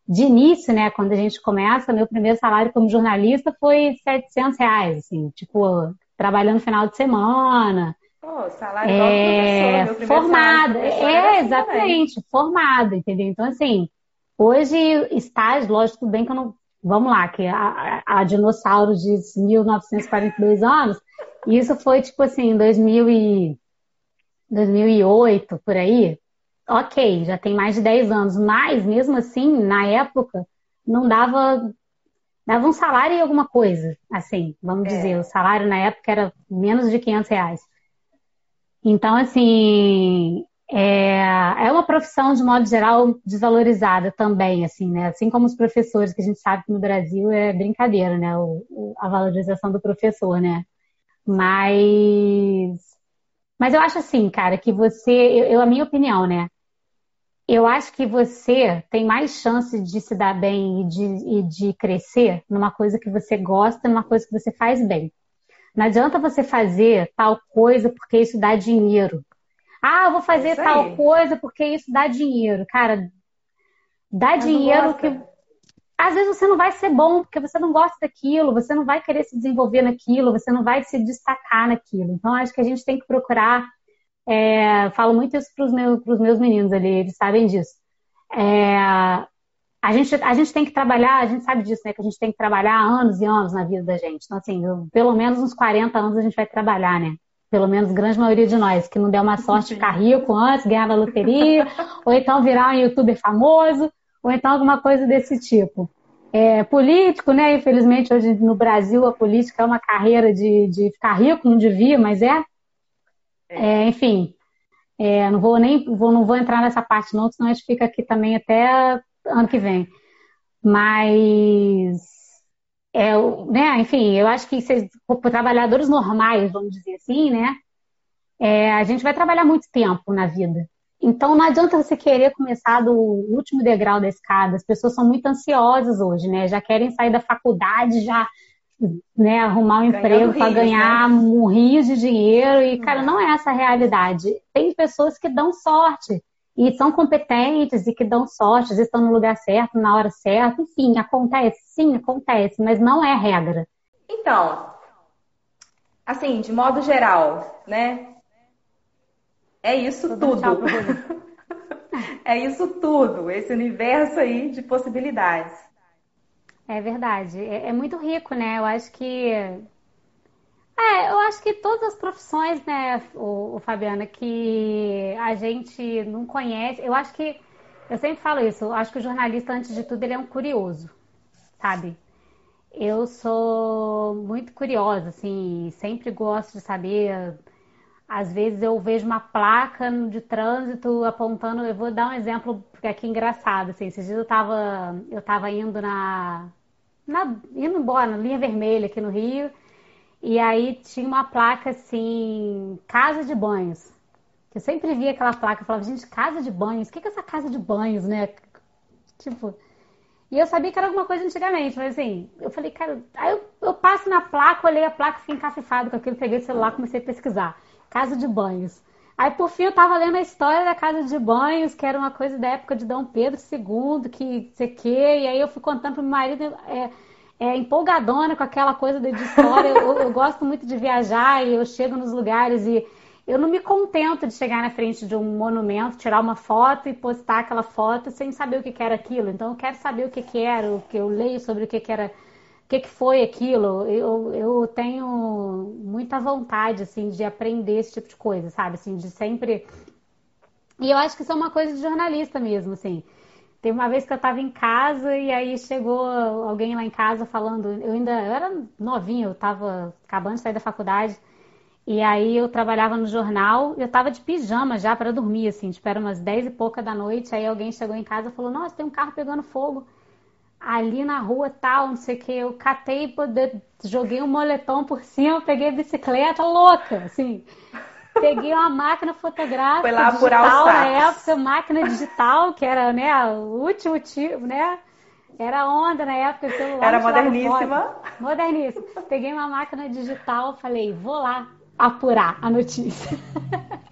de início, né? Quando a gente começa, meu primeiro salário como jornalista foi 700 reais, assim, tipo, trabalhando final de semana. Pô, salário é, professor, formada. É, assim exatamente, formada, entendeu? Então, assim, hoje estágio, lógico, tudo bem que eu não. Vamos lá, que a, a dinossauro de 1942 anos, isso foi tipo assim, em 2000 e, 2008, por aí. Ok, já tem mais de 10 anos, mas mesmo assim, na época, não dava dava um salário e alguma coisa, assim, vamos é. dizer. O salário na época era menos de 500 reais. Então, assim, é, é uma profissão, de modo geral, desvalorizada também, assim, né? Assim como os professores, que a gente sabe que no Brasil é brincadeira, né? O, a valorização do professor, né? Mas, mas eu acho assim, cara, que você, eu, eu, a minha opinião, né? Eu acho que você tem mais chance de se dar bem e de, e de crescer numa coisa que você gosta, numa coisa que você faz bem. Não adianta você fazer tal coisa porque isso dá dinheiro. Ah, eu vou fazer é tal coisa porque isso dá dinheiro. Cara, dá dinheiro que. Às vezes você não vai ser bom porque você não gosta daquilo, você não vai querer se desenvolver naquilo, você não vai se destacar naquilo. Então, acho que a gente tem que procurar. É, falo muito isso para os meus, meus meninos ali, eles sabem disso. É, a gente, a gente tem que trabalhar, a gente sabe disso, né? Que a gente tem que trabalhar anos e anos na vida da gente. Então, assim, eu, pelo menos uns 40 anos a gente vai trabalhar, né? Pelo menos grande maioria de nós, que não deu uma sorte de ficar rico antes, ganhar na loteria, ou então virar um youtuber famoso, ou então alguma coisa desse tipo. É, político, né? Infelizmente, hoje no Brasil, a política é uma carreira de, de ficar rico, não devia, mas é. É enfim, é, não vou nem vou, não vou entrar nessa parte, não, senão a gente fica aqui também até ano que vem. Mas, é, né, enfim, eu acho que para trabalhadores normais, vamos dizer assim, né, é, a gente vai trabalhar muito tempo na vida. Então não adianta você querer começar do último degrau da escada. As pessoas são muito ansiosas hoje, né? Já querem sair da faculdade, já né, arrumar um emprego para ganhar né? um rio de dinheiro. E, cara, não é essa a realidade. Tem pessoas que dão sorte e são competentes e que dão sorte, estão no lugar certo, na hora certa, enfim, acontece, sim, acontece, mas não é regra. Então, assim, de modo geral, né? É isso tudo. é isso tudo, esse universo aí de possibilidades. É verdade, é, é muito rico, né? Eu acho que é, eu acho que todas as profissões, né, o, o, Fabiana, que a gente não conhece, eu acho que, eu sempre falo isso, eu acho que o jornalista, antes de tudo, ele é um curioso, sabe? Eu sou muito curiosa, assim, sempre gosto de saber. Às vezes eu vejo uma placa de trânsito apontando, eu vou dar um exemplo, porque aqui é engraçado, assim, esses dias eu tava, eu tava indo na, na indo embora, na linha vermelha aqui no Rio, e aí tinha uma placa assim, casa de banhos. Eu sempre via aquela placa e falava, gente, casa de banhos, o que é essa casa de banhos, né? Tipo. E eu sabia que era alguma coisa antigamente, mas assim, eu falei, cara, aí eu, eu passo na placa, olhei a placa, fiquei encafifado com aquilo, peguei o celular comecei a pesquisar. Casa de banhos. Aí, por fim, eu tava lendo a história da casa de banhos, que era uma coisa da época de Dom Pedro II, que sei que, e aí eu fui contando pro meu marido. É, é, empolgadona com aquela coisa de história. eu, eu, gosto muito de viajar e eu chego nos lugares e, eu não me contento de chegar na frente de um monumento, tirar uma foto e postar aquela foto sem saber o que, era aquilo. Então eu quero saber o que, era, o que eu leio sobre o que, era, que, que foi aquilo. Eu, eu tenho muita vontade assim de aprender esse tipo de coisa, sabe? Assim, de sempre. E eu acho que isso é uma coisa de jornalista mesmo, assim. Teve uma vez que eu estava em casa e aí chegou alguém lá em casa falando, eu ainda eu era novinha, eu estava acabando de sair da faculdade. E aí eu trabalhava no jornal, eu tava de pijama já para dormir, assim, espera umas 10 e pouca da noite, aí alguém chegou em casa e falou, nossa, tem um carro pegando fogo ali na rua tal, não sei o que, eu catei, joguei um moletom por cima, peguei a bicicleta louca, assim, peguei uma máquina fotográfica Foi lá digital na época, máquina digital, que era, né, o último tipo, né, era onda na época, celular. Era moderníssima. Moderníssima. Peguei uma máquina digital, falei, vou lá, apurar a notícia.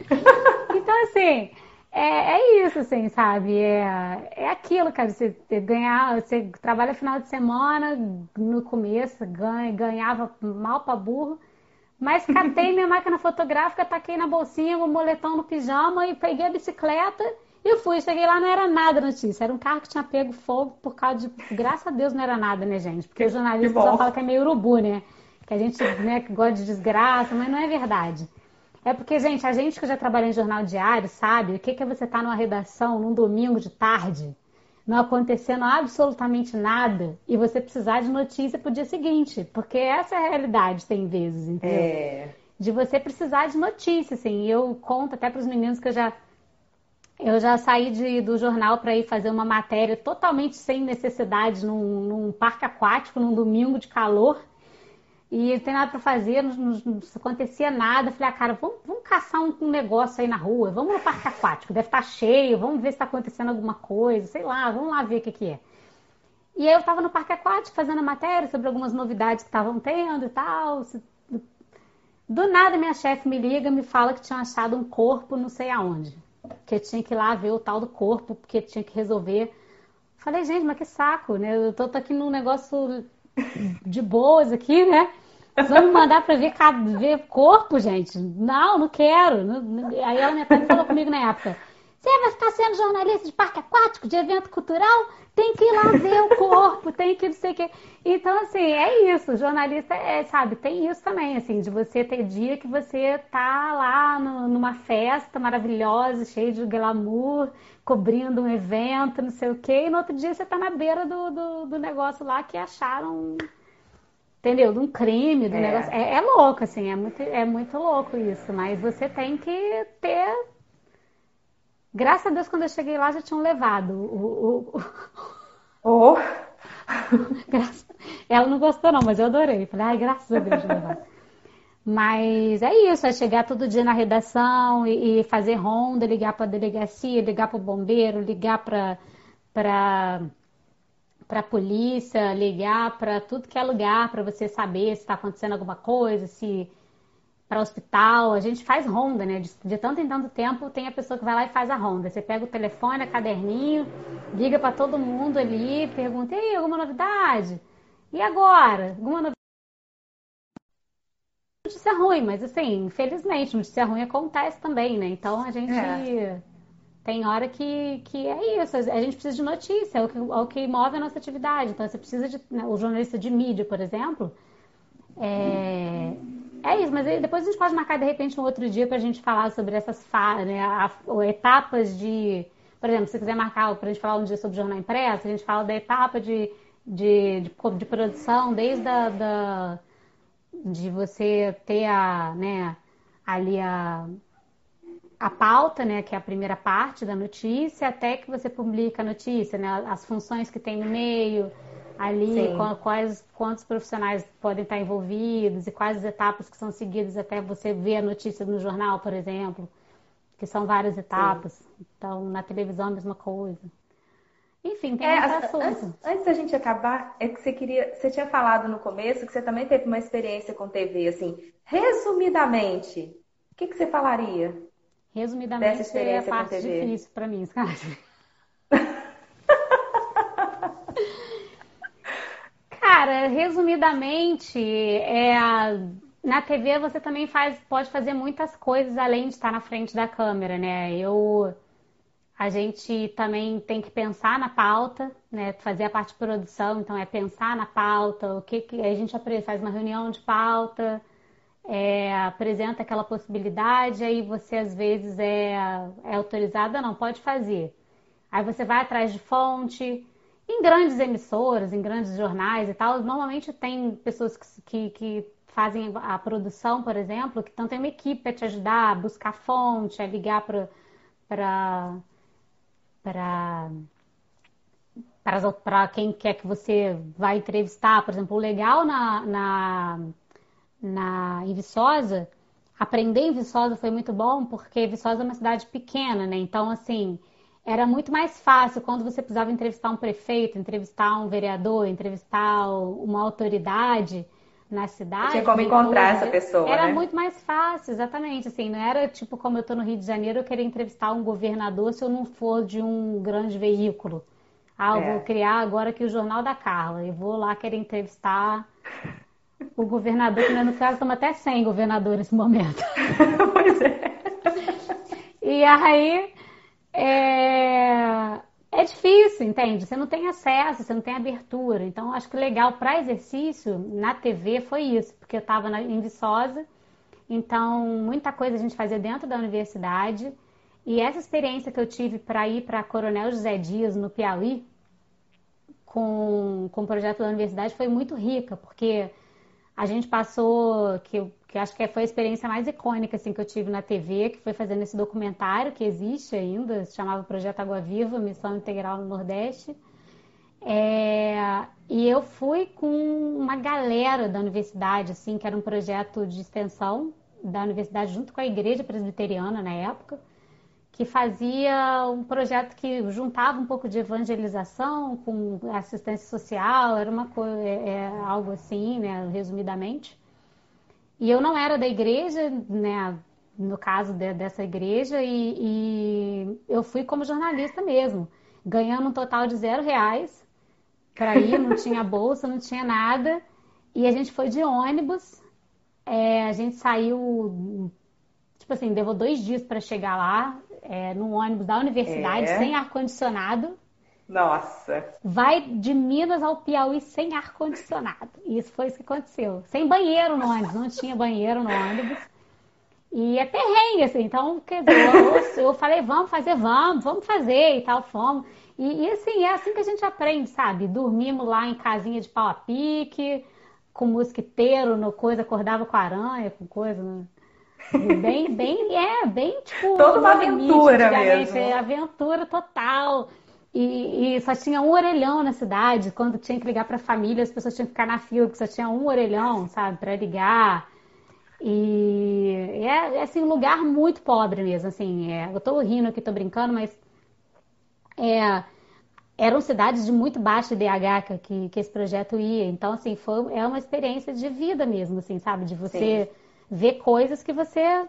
então, assim, é, é, isso, assim, sabe? É, é aquilo, cara. Você ganhar, você trabalha final de semana, no começo, ganha, ganhava mal pra burro. Mas catei minha máquina fotográfica, taquei na bolsinha, o um moletom no pijama e peguei a bicicleta e fui. Cheguei lá, não era nada notícia. Era um carro que tinha pego fogo por causa de. Graças a Deus não era nada, né, gente? Porque o jornalista só fala que é meio urubu, né? que a gente né, que gosta de desgraça, mas não é verdade. É porque, gente, a gente que já trabalha em jornal diário sabe o que é você estar tá numa redação num domingo de tarde, não acontecendo absolutamente nada, e você precisar de notícia para o dia seguinte. Porque essa é a realidade, tem vezes, entendeu? É. De você precisar de notícia, assim. E eu conto até para os meninos que eu já. Eu já saí de, do jornal para ir fazer uma matéria totalmente sem necessidade num, num parque aquático, num domingo de calor e não tem nada para fazer, não, não, não, acontecia nada. falei, ah, cara, vamos, vamos caçar um, um, negócio aí na rua, vamos no parque aquático, deve estar tá cheio, vamos ver se está acontecendo alguma coisa, sei lá, vamos lá ver o que, que é. E aí eu estava no parque aquático fazendo matéria sobre algumas novidades que estavam tendo e tal. Do nada minha chefe me liga, me fala que tinha achado um corpo não sei aonde. Que eu tinha que ir lá ver o tal do corpo, porque tinha que resolver. Falei, gente, mas que saco, né? Eu tô, tô aqui num negócio de boas aqui, né? Vão me mandar para ver, ver corpo, gente? Não, não quero. Aí ela pai falou comigo na época. Você vai ficar sendo jornalista de parque aquático, de evento cultural? Tem que ir lá ver o corpo, tem que não sei o quê. Então, assim, é isso. Jornalista, é, sabe, tem isso também, assim, de você ter dia que você tá lá no, numa festa maravilhosa, cheia de glamour, cobrindo um evento, não sei o quê, e no outro dia você tá na beira do, do, do negócio lá que acharam entendeu? De um crime, do é. negócio. É, é, louco, assim, é muito, é muito louco isso, mas você tem que ter Graças a Deus, quando eu cheguei lá, já tinham levado o. o... Oh. Ela não gostou, não, mas eu adorei. Falei, ai, graças a Deus, levaram. Mas é isso, é chegar todo dia na redação e, e fazer ronda, ligar para a delegacia, ligar para o bombeiro, ligar para para a polícia, ligar para tudo que é lugar para você saber se está acontecendo alguma coisa, se para hospital, a gente faz ronda, né? De, de, tanto em tanto tempo tem a pessoa que vai lá e faz a ronda. Você pega o telefone, caderninho, liga para todo mundo ali, pergunta: aí, alguma novidade? E agora? Alguma novidade? Notícia ruim, mas assim, infelizmente, notícia ruim acontece também, né? Então a gente. É. Tem hora que, que é isso, a gente precisa de notícia, é o que, é o que move a nossa atividade. Então você precisa de. Né, o jornalista de mídia, por exemplo, é, é isso, mas depois a gente pode marcar de repente um outro dia para a gente falar sobre essas né, a, a, etapas de. Por exemplo, se você quiser marcar para a gente falar um dia sobre jornal impresso, a gente fala da etapa de, de, de, de produção, desde a, da, de você ter a, né, ali a, a pauta, né, que é a primeira parte da notícia, até que você publica a notícia, né, as funções que tem no meio ali, quais, quantos profissionais podem estar envolvidos e quais as etapas que são seguidas até você ver a notícia no jornal, por exemplo, que são várias etapas. Sim. Então, na televisão a mesma coisa. Enfim, tem é, assunto. Antes, antes da gente acabar, é que você queria, você tinha falado no começo que você também teve uma experiência com TV, assim, resumidamente, o que, que você falaria? Resumidamente, é a parte difícil para mim, sabe? Cara, resumidamente, é na TV você também faz, pode fazer muitas coisas além de estar na frente da câmera, né? Eu a gente também tem que pensar na pauta, né? Fazer a parte de produção, então é pensar na pauta, o que, que a gente faz uma reunião de pauta, é, apresenta aquela possibilidade, aí você às vezes é, é autorizada, não, pode fazer. Aí você vai atrás de fonte. Em grandes emissoras, em grandes jornais e tal, normalmente tem pessoas que, que, que fazem a produção, por exemplo, que então tem uma equipe para te ajudar a buscar fonte, a ligar para para para quem quer que você vai entrevistar, por exemplo, o legal na, na, na em Viçosa, aprender em Viçosa foi muito bom, porque Viçosa é uma cidade pequena, né? Então, assim, era muito mais fácil quando você precisava entrevistar um prefeito, entrevistar um vereador, entrevistar uma autoridade na cidade. Tinha como encontrar essa pessoa. Era né? muito mais fácil, exatamente. Assim, não era tipo como eu estou no Rio de Janeiro, eu querer entrevistar um governador se eu não for de um grande veículo. Ah, eu é. vou criar agora aqui o Jornal da Carla. E vou lá querer entrevistar o governador, que no caso estamos até sem governador nesse momento. pois é. E aí. É é difícil, entende? Você não tem acesso, você não tem abertura. Então, acho que o legal para exercício na TV foi isso, porque eu estava em Viçosa, então muita coisa a gente fazia dentro da universidade. E essa experiência que eu tive para ir para Coronel José Dias, no Piauí, com, com o projeto da universidade, foi muito rica, porque a gente passou, que, que acho que foi a experiência mais icônica assim, que eu tive na TV, que foi fazendo esse documentário que existe ainda, se chamava Projeto Água Viva, Missão Integral no Nordeste. É, e eu fui com uma galera da universidade, assim, que era um projeto de extensão da universidade junto com a igreja presbiteriana na época que fazia um projeto que juntava um pouco de evangelização com assistência social, era uma coisa, é, é, algo assim, né, resumidamente. E eu não era da igreja, né, no caso de, dessa igreja, e, e, eu fui como jornalista mesmo, ganhando um total de zero reais para ir, não tinha bolsa, não tinha nada, e a gente foi de ônibus, é, a gente saiu, tipo assim, levou dois dias para chegar lá, é, no ônibus da universidade, é. sem ar-condicionado. Nossa! Vai de Minas ao Piauí sem ar-condicionado. Isso foi isso que aconteceu. Sem banheiro no ônibus, não tinha banheiro no ônibus. E é perrengue, assim. Então, quer dizer, eu, eu falei, vamos fazer, vamos, vamos fazer e tal, fomos. E, e, assim, é assim que a gente aprende, sabe? Dormimos lá em casinha de pau a pique, com mosquiteiro no coisa, acordava com aranha, com coisa. Né? Bem, bem, é, bem tipo. Toda uma aventura mesmo. É, aventura total. E, e, só tinha um orelhão na cidade. Quando tinha que ligar para a família, as pessoas tinham que ficar na fila, porque só tinha um orelhão, sabe, para ligar. E é, é, assim, um lugar muito pobre mesmo. Assim, é, eu estou rindo aqui, estou brincando, mas é, eram cidades de muito baixo DH que, que esse projeto ia. Então, assim, foi, é uma experiência de vida mesmo, assim, sabe? De você. Sim ver coisas que você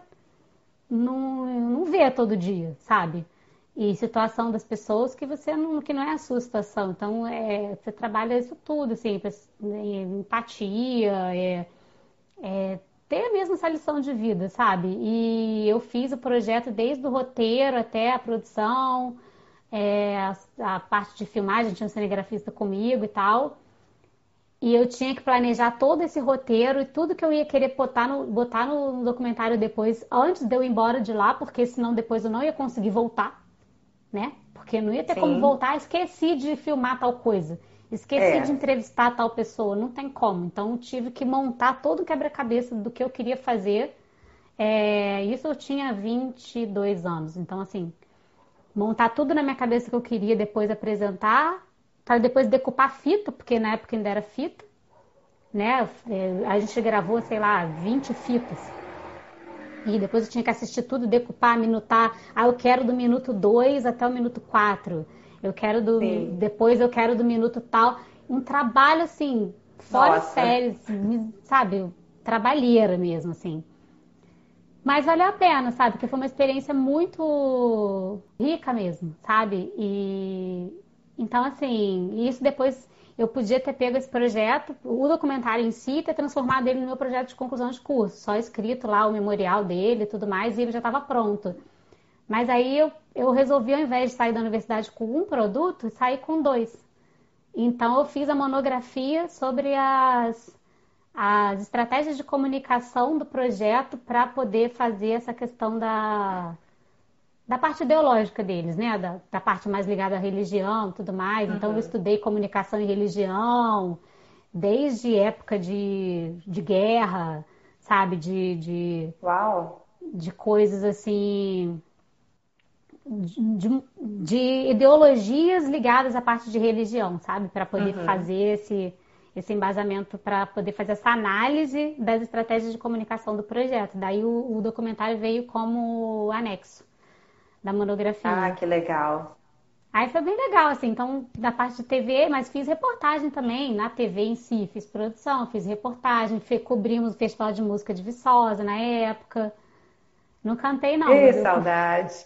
não, não vê todo dia, sabe? E situação das pessoas que você não, que não é a sua situação. Então, é, você trabalha isso tudo, assim, empatia, é, é, ter mesmo essa lição de vida, sabe? E eu fiz o projeto desde o roteiro até a produção, é, a, a, parte de filmagem, tinha um cinegrafista comigo e tal. E eu tinha que planejar todo esse roteiro e tudo que eu ia querer botar no, botar no documentário depois, antes de eu ir embora de lá, porque senão depois eu não ia conseguir voltar, né? Porque não ia ter Sim. como voltar, esqueci de filmar tal coisa, esqueci é. de entrevistar tal pessoa, não tem como. Então tive que montar todo o quebra-cabeça do que eu queria fazer. É, isso eu tinha 22 anos, então assim, montar tudo na minha cabeça que eu queria depois apresentar para depois decupar fita, porque na época ainda era fita, né? É, a gente gravou, sei lá, 20 fitas. E depois eu tinha que assistir tudo, decupar, minutar. Ah, eu quero do minuto 2 até o minuto 4. Eu quero do. Sim. Depois eu quero do minuto tal. Um trabalho assim, fora Nossa. séries, sabe? Trabalheira mesmo, assim. Mas valeu a pena, sabe? Porque foi uma experiência muito rica mesmo, sabe? E então, assim, isso depois. eu podia ter pego esse projeto, o documentário em si, ter transformado ele no meu projeto de conclusão de curso, só escrito lá o memorial dele e tudo mais, e ele já estava pronto. Mas aí eu, eu resolvi, ao invés de sair da universidade com um produto, sair com dois. Então eu fiz a monografia sobre as, as estratégias de comunicação do projeto para poder fazer essa questão da, da parte ideológica deles, né? Da, da parte mais ligada à religião e tudo mais. Uhum. Então, eu uhum. estudei comunicação e religião desde época de, de guerra, sabe? De, de, Uau. de coisas assim. De, de, ideologias ligadas à parte de religião, sabe? Para poder uhum. fazer esse, esse embasamento, para poder fazer essa análise das estratégias de comunicação do projeto. Daí o, o documentário veio como anexo da monografia. Ah, que legal. Aí foi bem legal, assim, então, da parte de TV, mas fiz reportagem também, na TV em si, fiz produção, fiz reportagem, cobrimos o Festival de Música de Viçosa na época. Não cantei, não. Que saudade!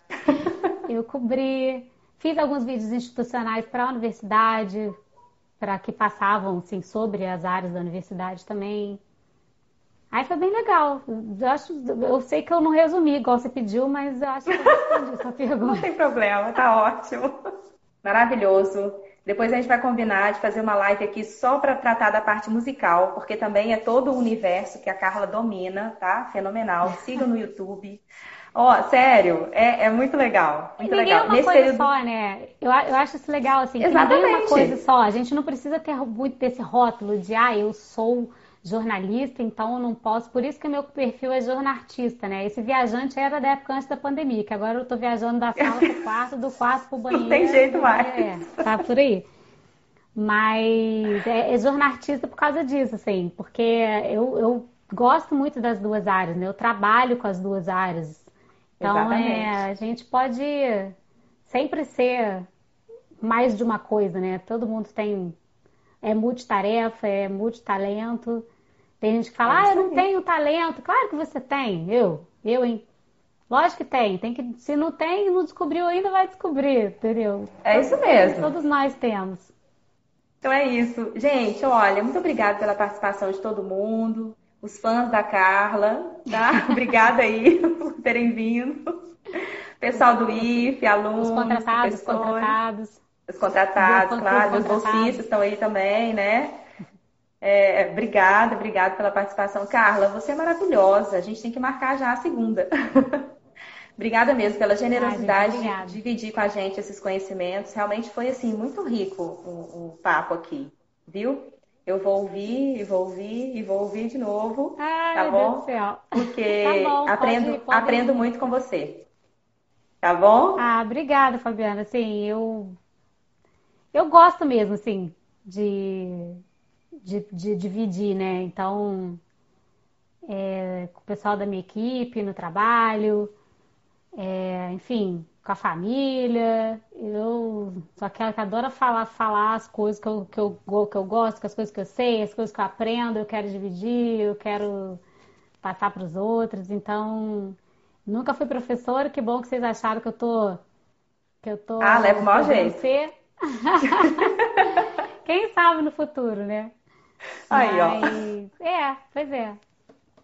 Eu, eu cobri, fiz alguns vídeos institucionais para a universidade, para que passavam, assim, sobre as áreas da universidade também. Aí foi bem legal. Eu, acho, eu sei que eu não resumi igual você pediu, mas eu acho que eu respondi sua pergunta. Não tem problema, tá ótimo. Maravilhoso. Depois a gente vai combinar de fazer uma live aqui só para tratar da parte musical, porque também é todo o universo que a Carla domina, tá? Fenomenal. Siga no YouTube. Ó, oh, sério, é, é, muito legal. Muito ninguém legal. é uma Nesse coisa período... só, né? Eu, eu acho isso legal, assim. Exatamente. Ninguém é uma coisa só. A gente não precisa ter muito desse rótulo de, ah, eu sou jornalista, então eu não posso. Por isso que meu perfil é jornalista, né? Esse viajante era da época antes da pandemia, que agora eu tô viajando da sala pro quarto, do quarto pro banheiro. Não tem jeito mais. É, tá por aí. Mas é, é jornalista por causa disso, assim, porque eu, eu gosto muito das duas áreas, né? Eu trabalho com as duas áreas. Então, é, a gente pode sempre ser mais de uma coisa, né? Todo mundo tem é multitarefa, é multitalento. Tem gente que fala, é ah, eu não tenho talento. Claro que você tem. Eu, eu, hein? Lógico que tem. tem que, se não tem, não descobriu ainda, vai descobrir, entendeu? É isso mesmo. Todos nós temos. Então é isso. Gente, olha, muito obrigada pela participação de todo mundo. Os fãs da Carla, tá? Obrigada aí por terem vindo. Pessoal do IF, alunos, os contratados, os contratados. Os contratados, claro, os bolsistas estão aí também, né? É, obrigada, obrigada pela participação. Carla, você é maravilhosa. A gente tem que marcar já a segunda. obrigada mesmo pela generosidade de dividir com a gente esses conhecimentos. Realmente foi assim muito rico o, o papo aqui, viu? Eu vou ouvir e vou ouvir e vou ouvir de novo, Ai, tá bom? Porque tá bom, aprendo, pode ir, pode aprendo ir. muito com você. Tá bom? Ah, obrigada, Fabiana. Sim, eu eu gosto mesmo, assim, de de, de dividir, né? Então, é, com o pessoal da minha equipe, no trabalho, é, enfim, com a família. Eu sou aquela que adora falar, falar as coisas que eu, que, eu, que eu gosto, as coisas que eu sei, as coisas que eu aprendo, eu quero dividir, eu quero passar para os outros. Então, nunca fui professora, que bom que vocês acharam que eu tô. Que eu tô ah, leva o mau jeito. Quem sabe no futuro, né? Aí, Mas, ó. É, pois é.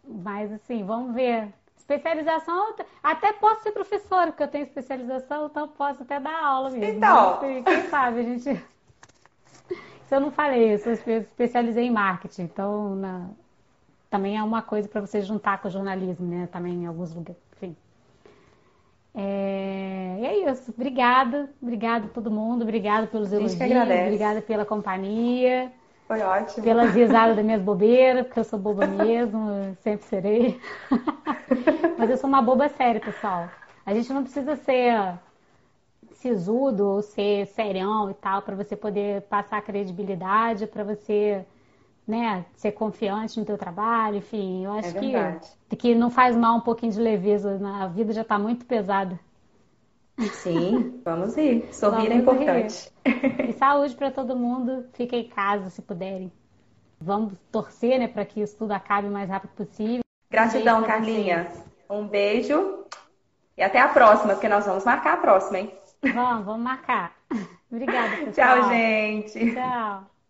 Mas assim, vamos ver. Especialização, até posso ser professora, porque eu tenho especialização, então posso até dar aula mesmo. Então. quem sabe a gente. Se eu não falei, eu especializei em marketing, então na... também é uma coisa para você juntar com o jornalismo, né? Também em alguns lugares. Enfim. É... E é isso. Obrigada. Obrigada a todo mundo. Obrigada pelos elogios. Obrigada pela companhia. Foi ótimo. Pelas risadas das minhas bobeiras, porque eu sou boba mesmo, sempre serei. Mas eu sou uma boba séria, pessoal. A gente não precisa ser sisudo ou ser serião e tal para você poder passar credibilidade, para você né, ser confiante no teu trabalho, enfim, eu acho é que, que não faz mal um pouquinho de leveza, a vida já está muito pesada. Sim, vamos ir. Sorrir é vamos é importante. Ir. E saúde para todo mundo. Fiquem em casa se puderem. Vamos torcer, né, para que isso tudo acabe o mais rápido possível. Gratidão, um Carlinha. Vocês. Um beijo e até a próxima, porque nós vamos marcar a próxima, hein? Vamos, vamos marcar. Obrigada, pessoal. Tchau, gente. Tchau.